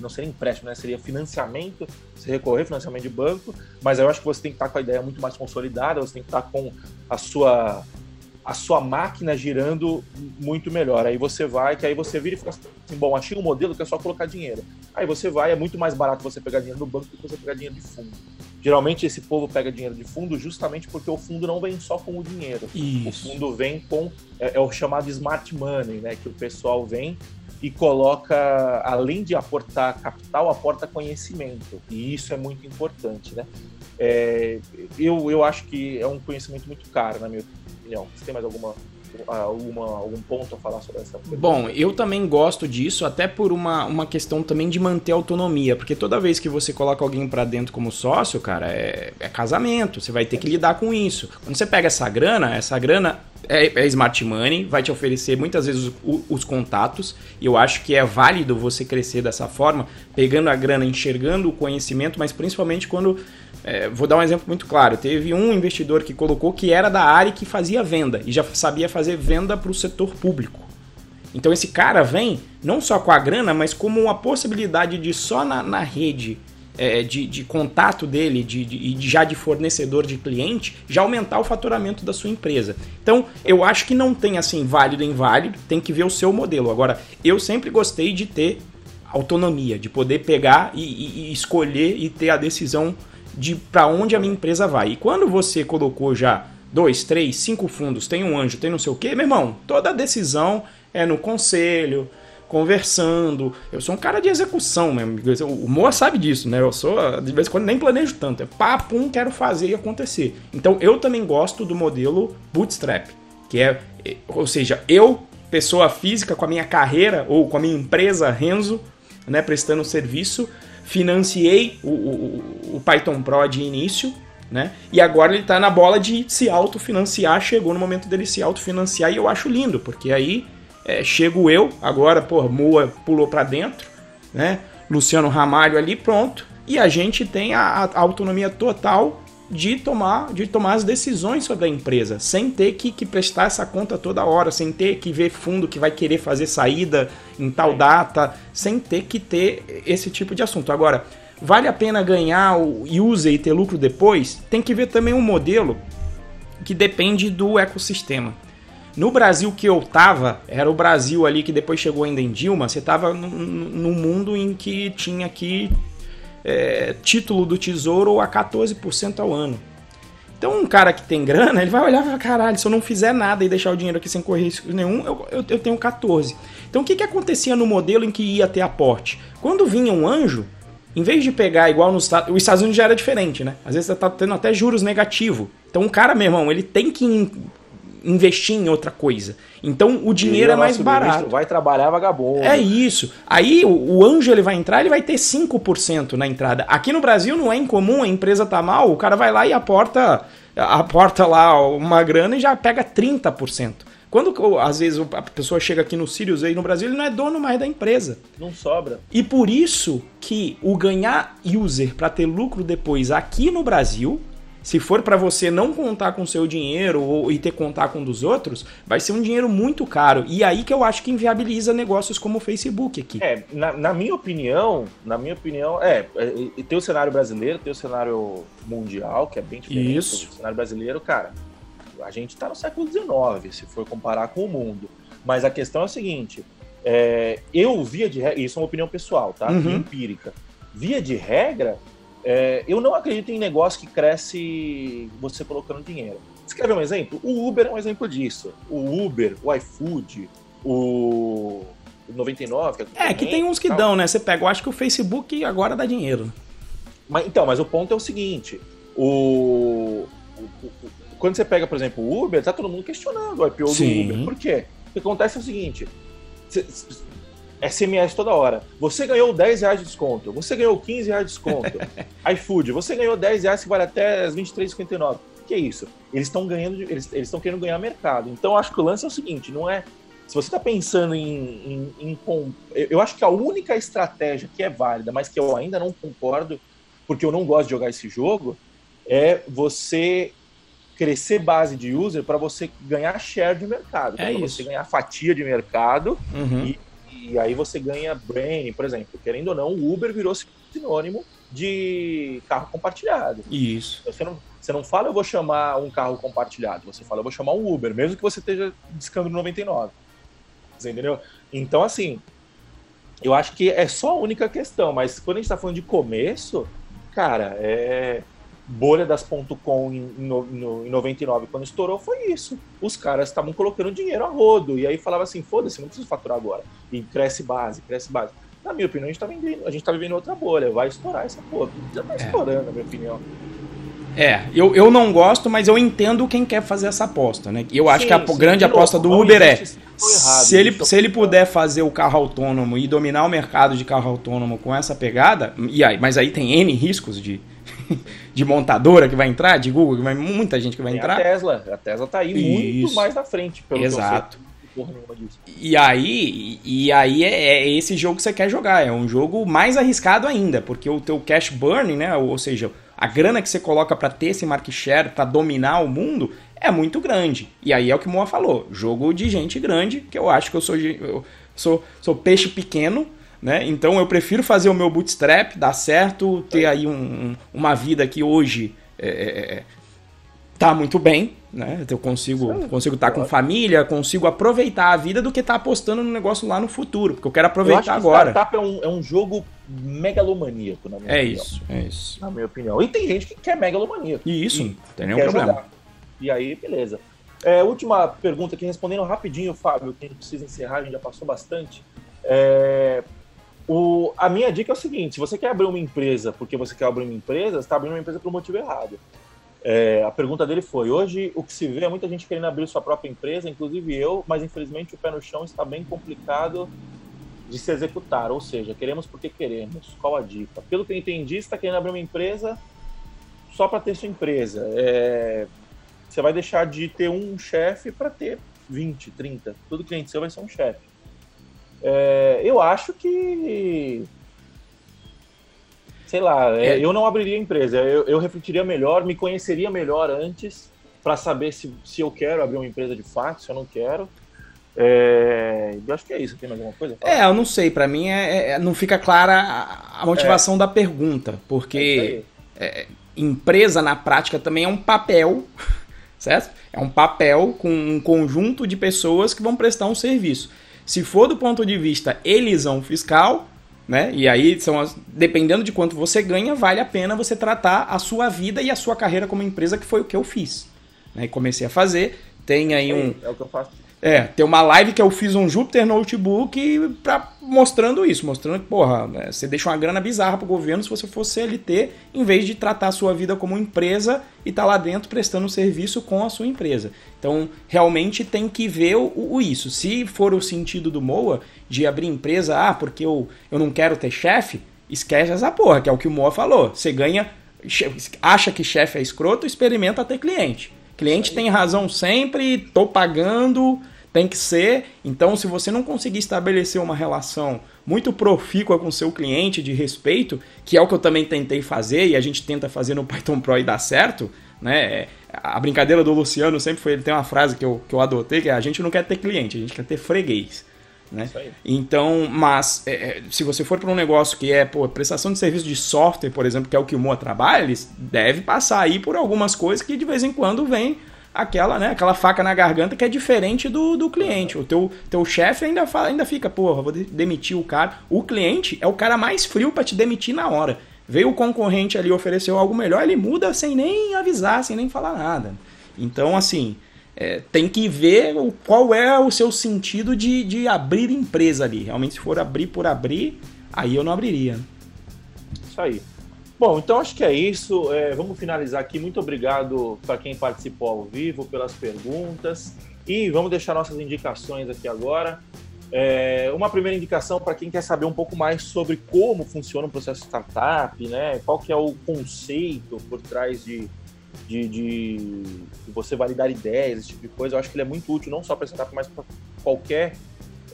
não seria empréstimo, né? Seria financiamento, você recorrer financiamento de banco, mas eu acho que você tem que estar com a ideia muito mais consolidada, você tem que estar com a sua a sua máquina girando muito melhor. Aí você vai, que aí você vira e fica assim, bom, achei um modelo que é só colocar dinheiro. Aí você vai, é muito mais barato você pegar dinheiro no banco do que você pegar dinheiro de fundo. Geralmente esse povo pega dinheiro de fundo justamente porque o fundo não vem só com o dinheiro. Isso. O fundo vem com é, é o chamado smart money, né? Que o pessoal vem e coloca, além de aportar capital, aporta conhecimento. E isso é muito importante, né? É, eu, eu acho que é um conhecimento muito caro, na minha opinião. Você tem mais alguma, alguma, algum ponto a falar sobre essa? Bom, eu também gosto disso, até por uma, uma questão também de manter autonomia, porque toda vez que você coloca alguém para dentro como sócio, cara, é, é casamento, você vai ter que lidar com isso. Quando você pega essa grana, essa grana é, é, smart money, vai te oferecer muitas vezes os, os, contatos, e eu acho que é válido você crescer dessa forma, pegando a grana, enxergando o conhecimento, mas principalmente quando é, vou dar um exemplo muito claro. Teve um investidor que colocou que era da área que fazia venda e já sabia fazer venda para o setor público. Então esse cara vem não só com a grana, mas como uma possibilidade de só na, na rede é, de, de, contato dele de, de, já de fornecedor de cliente, já aumentar o faturamento da sua empresa. Então, eu acho que não tem assim válido e inválido, tem que ver o seu modelo. Agora, eu sempre gostei de ter autonomia, de poder pegar e, e, e escolher e ter a decisão de para onde a minha empresa vai. E quando você colocou já dois, três, cinco fundos, tem um anjo, tem não sei o quê, meu irmão, toda decisão é no conselho, conversando. Eu sou um cara de execução mesmo. O Moa sabe disso, né? Eu sou, de vez em quando, nem planejo tanto. É papum, quero fazer e acontecer. Então eu também gosto do modelo bootstrap, que é, ou seja, eu, pessoa física, com a minha carreira ou com a minha empresa Renzo, né, prestando serviço, financiei o, o, o Python Pro de início, né? E agora ele está na bola de se autofinanciar, chegou no momento dele se autofinanciar e eu acho lindo, porque aí é, chego eu, agora, pô, Moa pulou para dentro, né? Luciano Ramalho ali, pronto. E a gente tem a, a autonomia total de tomar, de tomar as decisões sobre a empresa, sem ter que, que prestar essa conta toda hora, sem ter que ver fundo que vai querer fazer saída em tal data, sem ter que ter esse tipo de assunto. Agora, vale a pena ganhar o user e ter lucro depois? Tem que ver também um modelo que depende do ecossistema. No Brasil que eu tava, era o Brasil ali que depois chegou ainda em Dilma, você tava num mundo em que tinha aqui é, título do tesouro a 14% ao ano. Então um cara que tem grana, ele vai olhar e falar, caralho, se eu não fizer nada e deixar o dinheiro aqui sem correr risco nenhum, eu, eu, eu tenho 14. Então o que, que acontecia no modelo em que ia ter aporte? Quando vinha um anjo, em vez de pegar igual nos Estados Unidos, já era diferente, né? Às vezes você tá tendo até juros negativos. Então o cara, meu irmão, ele tem que investir em outra coisa. Então o dinheiro é mais barato. Vai trabalhar vagabundo. É isso. Aí o, o, anjo ele vai entrar, ele vai ter 5% na entrada. Aqui no Brasil não é incomum, a empresa tá mal, o cara vai lá e aporta, aporta lá uma grana e já pega 30%. Quando às vezes a pessoa chega aqui no Sirius aí no Brasil, ele não é dono mais da empresa. Não sobra. E por isso que o ganhar user para ter lucro depois aqui no Brasil se for para você não contar com seu dinheiro ou, e ter contar com dos outros, vai ser um dinheiro muito caro. E aí que eu acho que inviabiliza negócios como o Facebook aqui. É, na, na minha opinião, na minha opinião, é, é, tem o cenário brasileiro, tem o cenário mundial, que é bem diferente. Isso. O cenário brasileiro, cara, a gente tá no século XIX, se for comparar com o mundo. Mas a questão é a seguinte, é, eu via de regra, isso é uma opinião pessoal, tá? Uhum. Empírica. Via de regra, é, eu não acredito em negócio que cresce você colocando dinheiro. Você quer ver um exemplo? O Uber é um exemplo disso. O Uber, o iFood, o 99. Que é, é que tem uns que tal. dão, né? Você pega, eu acho que o Facebook agora dá dinheiro. Mas, então, mas o ponto é o seguinte: o, o, o quando você pega, por exemplo, o Uber, tá todo mundo questionando o IPO Sim. do Uber. Por quê? O que acontece é o seguinte: SMS toda hora. Você ganhou 10 reais de desconto. Você ganhou 15 reais de desconto. iFood, você ganhou 10 reais que vale até as 23,59. Que é isso? Eles estão ganhando, eles estão querendo ganhar mercado. Então acho que o lance é o seguinte, não é se você está pensando em, em, em, Eu acho que a única estratégia que é válida, mas que eu ainda não concordo, porque eu não gosto de jogar esse jogo, é você crescer base de user para você ganhar share de mercado. É para você ganhar fatia de mercado uhum. e e aí você ganha branding, por exemplo. Querendo ou não, o Uber virou sinônimo de carro compartilhado. Isso. Você não, você não fala eu vou chamar um carro compartilhado, você fala eu vou chamar um Uber, mesmo que você esteja discando no 99. Você entendeu? Então, assim, eu acho que é só a única questão, mas quando a gente está falando de começo, cara, é bolha das .com em, no, no, em 99, quando estourou, foi isso. Os caras estavam colocando dinheiro a rodo, e aí falava assim, foda-se, não preciso faturar agora. E cresce base, cresce base. Na minha opinião, a gente tá vivendo, a gente tá vivendo outra bolha, vai estourar essa porra. Já tá é. estourando, na minha opinião. É, eu, eu não gosto, mas eu entendo quem quer fazer essa aposta, né? Eu acho sim, que a sim, grande aposta do Uber é errado, se ele, se ele puder fazer o carro autônomo e dominar o mercado de carro autônomo com essa pegada, e aí, mas aí tem N riscos de, de montadora que vai entrar, de Google, que vai, muita gente que vai tem entrar. A Tesla, a Tesla tá aí Isso. muito mais na frente, pelo Exato. E aí, e aí é, é, esse jogo que você quer jogar. É um jogo mais arriscado ainda, porque o teu cash burn, né? Ou seja, a grana que você coloca para ter esse market share, para dominar o mundo, é muito grande. E aí é o que o Moa falou: jogo de gente grande, que eu acho que eu sou, eu sou, sou peixe pequeno né? Então eu prefiro fazer o meu bootstrap, dar certo, ter aí um, uma vida que hoje é, é, é tá muito bem, né? Eu consigo consigo estar tá com família, consigo aproveitar a vida do que estar tá apostando no negócio lá no futuro, porque eu quero aproveitar eu agora. Startup é um, é um jogo megalomaníaco, na minha é opinião. É isso, é isso. Na minha opinião. E tem gente que quer megalomaníaco. E isso, não tem nenhum problema. Jogar. E aí, beleza. É, última pergunta aqui, respondendo rapidinho, Fábio, que a gente precisa encerrar, a gente já passou bastante. É, o, a minha dica é o seguinte: se você quer abrir uma empresa porque você quer abrir uma empresa, você está abrindo uma empresa por motivo errado. É, a pergunta dele foi: hoje o que se vê é muita gente querendo abrir sua própria empresa, inclusive eu, mas infelizmente o pé no chão está bem complicado de se executar. Ou seja, queremos porque queremos. Qual a dica? Pelo que eu entendi, você está querendo abrir uma empresa só para ter sua empresa. É, você vai deixar de ter um chefe para ter 20, 30. Todo cliente seu vai ser um chefe. É, eu acho que sei lá, é, é. eu não abriria empresa. Eu, eu refletiria melhor, me conheceria melhor antes para saber se, se eu quero abrir uma empresa de fato, se eu não quero. É, eu acho que é isso. Tem mais alguma coisa? É, eu não sei. Para mim é, é, não fica clara a, a motivação é. da pergunta, porque é empresa na prática também é um papel, certo? É um papel com um conjunto de pessoas que vão prestar um serviço. Se for do ponto de vista elisão fiscal, né? E aí são as, dependendo de quanto você ganha, vale a pena você tratar a sua vida e a sua carreira como empresa, que foi o que eu fiz. Né? Comecei a fazer. Tem aí um. É o que eu faço é, tem uma live que eu fiz um Jupyter Notebook pra, mostrando isso, mostrando que, porra, né, você deixa uma grana bizarra pro governo se você for CLT, em vez de tratar a sua vida como empresa e tá lá dentro prestando serviço com a sua empresa. Então, realmente tem que ver o, o isso. Se for o sentido do MOA, de abrir empresa, ah, porque eu, eu não quero ter chefe, esquece essa porra, que é o que o MOA falou. Você ganha, acha que chefe é escroto, experimenta ter cliente. Cliente tem razão sempre, tô pagando, tem que ser. Então, se você não conseguir estabelecer uma relação muito profícua com seu cliente de respeito, que é o que eu também tentei fazer e a gente tenta fazer no Python Pro e dá certo, né? A brincadeira do Luciano sempre foi, ele tem uma frase que eu, que eu adotei, que é a gente não quer ter cliente, a gente quer ter freguês. Né? Então, mas é, é se você for para um negócio que é pô, prestação de serviço de software, por exemplo, que é o que o Moa trabalha, ele deve passar aí por algumas coisas que de vez em quando vem aquela, né, aquela faca na garganta que é diferente do, do cliente. O teu, teu chefe ainda, fala, ainda fica, porra, vou demitir o cara. O cliente é o cara mais frio para te demitir na hora. Veio o concorrente ali, ofereceu algo melhor, ele muda sem nem avisar, sem nem falar nada. Então, assim, é, tem que ver o, qual é o seu sentido de, de abrir empresa ali. Realmente, se for abrir por abrir, aí eu não abriria. Isso aí. Bom, então acho que é isso. É, vamos finalizar aqui. Muito obrigado para quem participou ao vivo, pelas perguntas. E vamos deixar nossas indicações aqui agora. É, uma primeira indicação para quem quer saber um pouco mais sobre como funciona o processo startup, né? Qual que é o conceito por trás de, de, de, você validar ideias, esse tipo de coisa. Eu acho que ele é muito útil não só para startup, mas para qualquer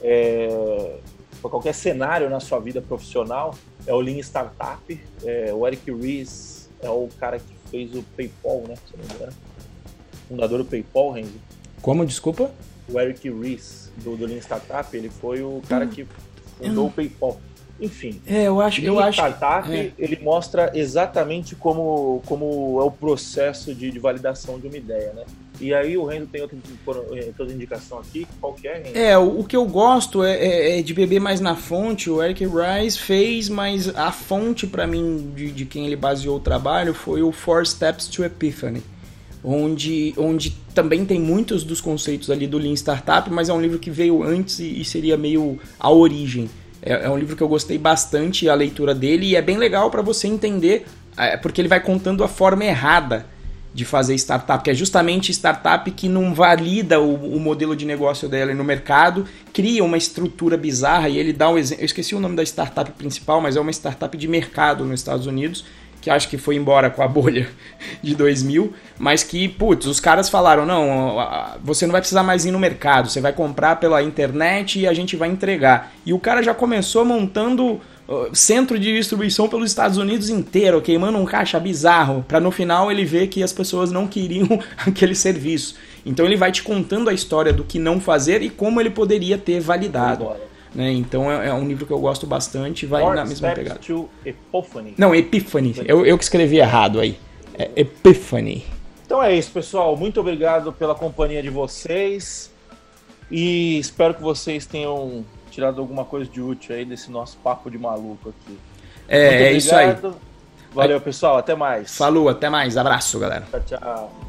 é, qualquer cenário na sua vida profissional é o Lean Startup. É, o Eric Ries é o cara que fez o PayPal, né? Se não me engano. Fundador do PayPal, Renzo. Como, desculpa? O Eric Ries, do, do Lean Startup, ele foi o cara hum, que fundou o PayPal. Enfim. É, eu acho, eu acho. Startup, é. ele mostra exatamente como, como é o processo de, de validação de uma ideia, né? E aí o Rendo tem outra, eh, outra indicação aqui, qual que é, Rendo? É, o, que eu gosto é, é, é, de beber mais na fonte. O Eric Rice fez, mas a fonte para mim de, de quem ele baseou o trabalho foi o Four Steps to Epiphany. Onde, onde também tem muitos dos conceitos ali do Lean Startup, mas é um livro que veio antes e, e seria meio a origem. É, é, um livro que eu gostei bastante a leitura dele e é bem legal para você entender, é, porque ele vai contando a forma errada de fazer startup, que é justamente startup que não valida o, o, modelo de negócio dela no mercado, cria uma estrutura bizarra e ele dá um exemplo. Eu esqueci o nome da startup principal, mas é uma startup de mercado nos Estados Unidos, que acho que foi embora com a bolha de 2000, mas que, putz, os caras falaram: não, você não vai precisar mais ir no mercado, você vai comprar pela internet e a gente vai entregar. E o cara já começou montando centro de distribuição pelos Estados Unidos inteiro, queimando um caixa bizarro, para no final ele ver que as pessoas não queriam aquele serviço. Então ele vai te contando a história do que não fazer e como ele poderia ter validado. Né? Então é, é, um livro que eu gosto bastante, vai More na mesma pegada. Epiphany. Não, Epiphany. Eu, eu que escrevi errado aí. É Epiphany. Então é isso, pessoal. Muito obrigado pela companhia de vocês. E espero que vocês tenham tirado alguma coisa de útil aí desse nosso papo de maluco aqui. É, é isso aí. Valeu, pessoal. Até mais. Falou, até mais. Abraço, galera. Tchau, tchau.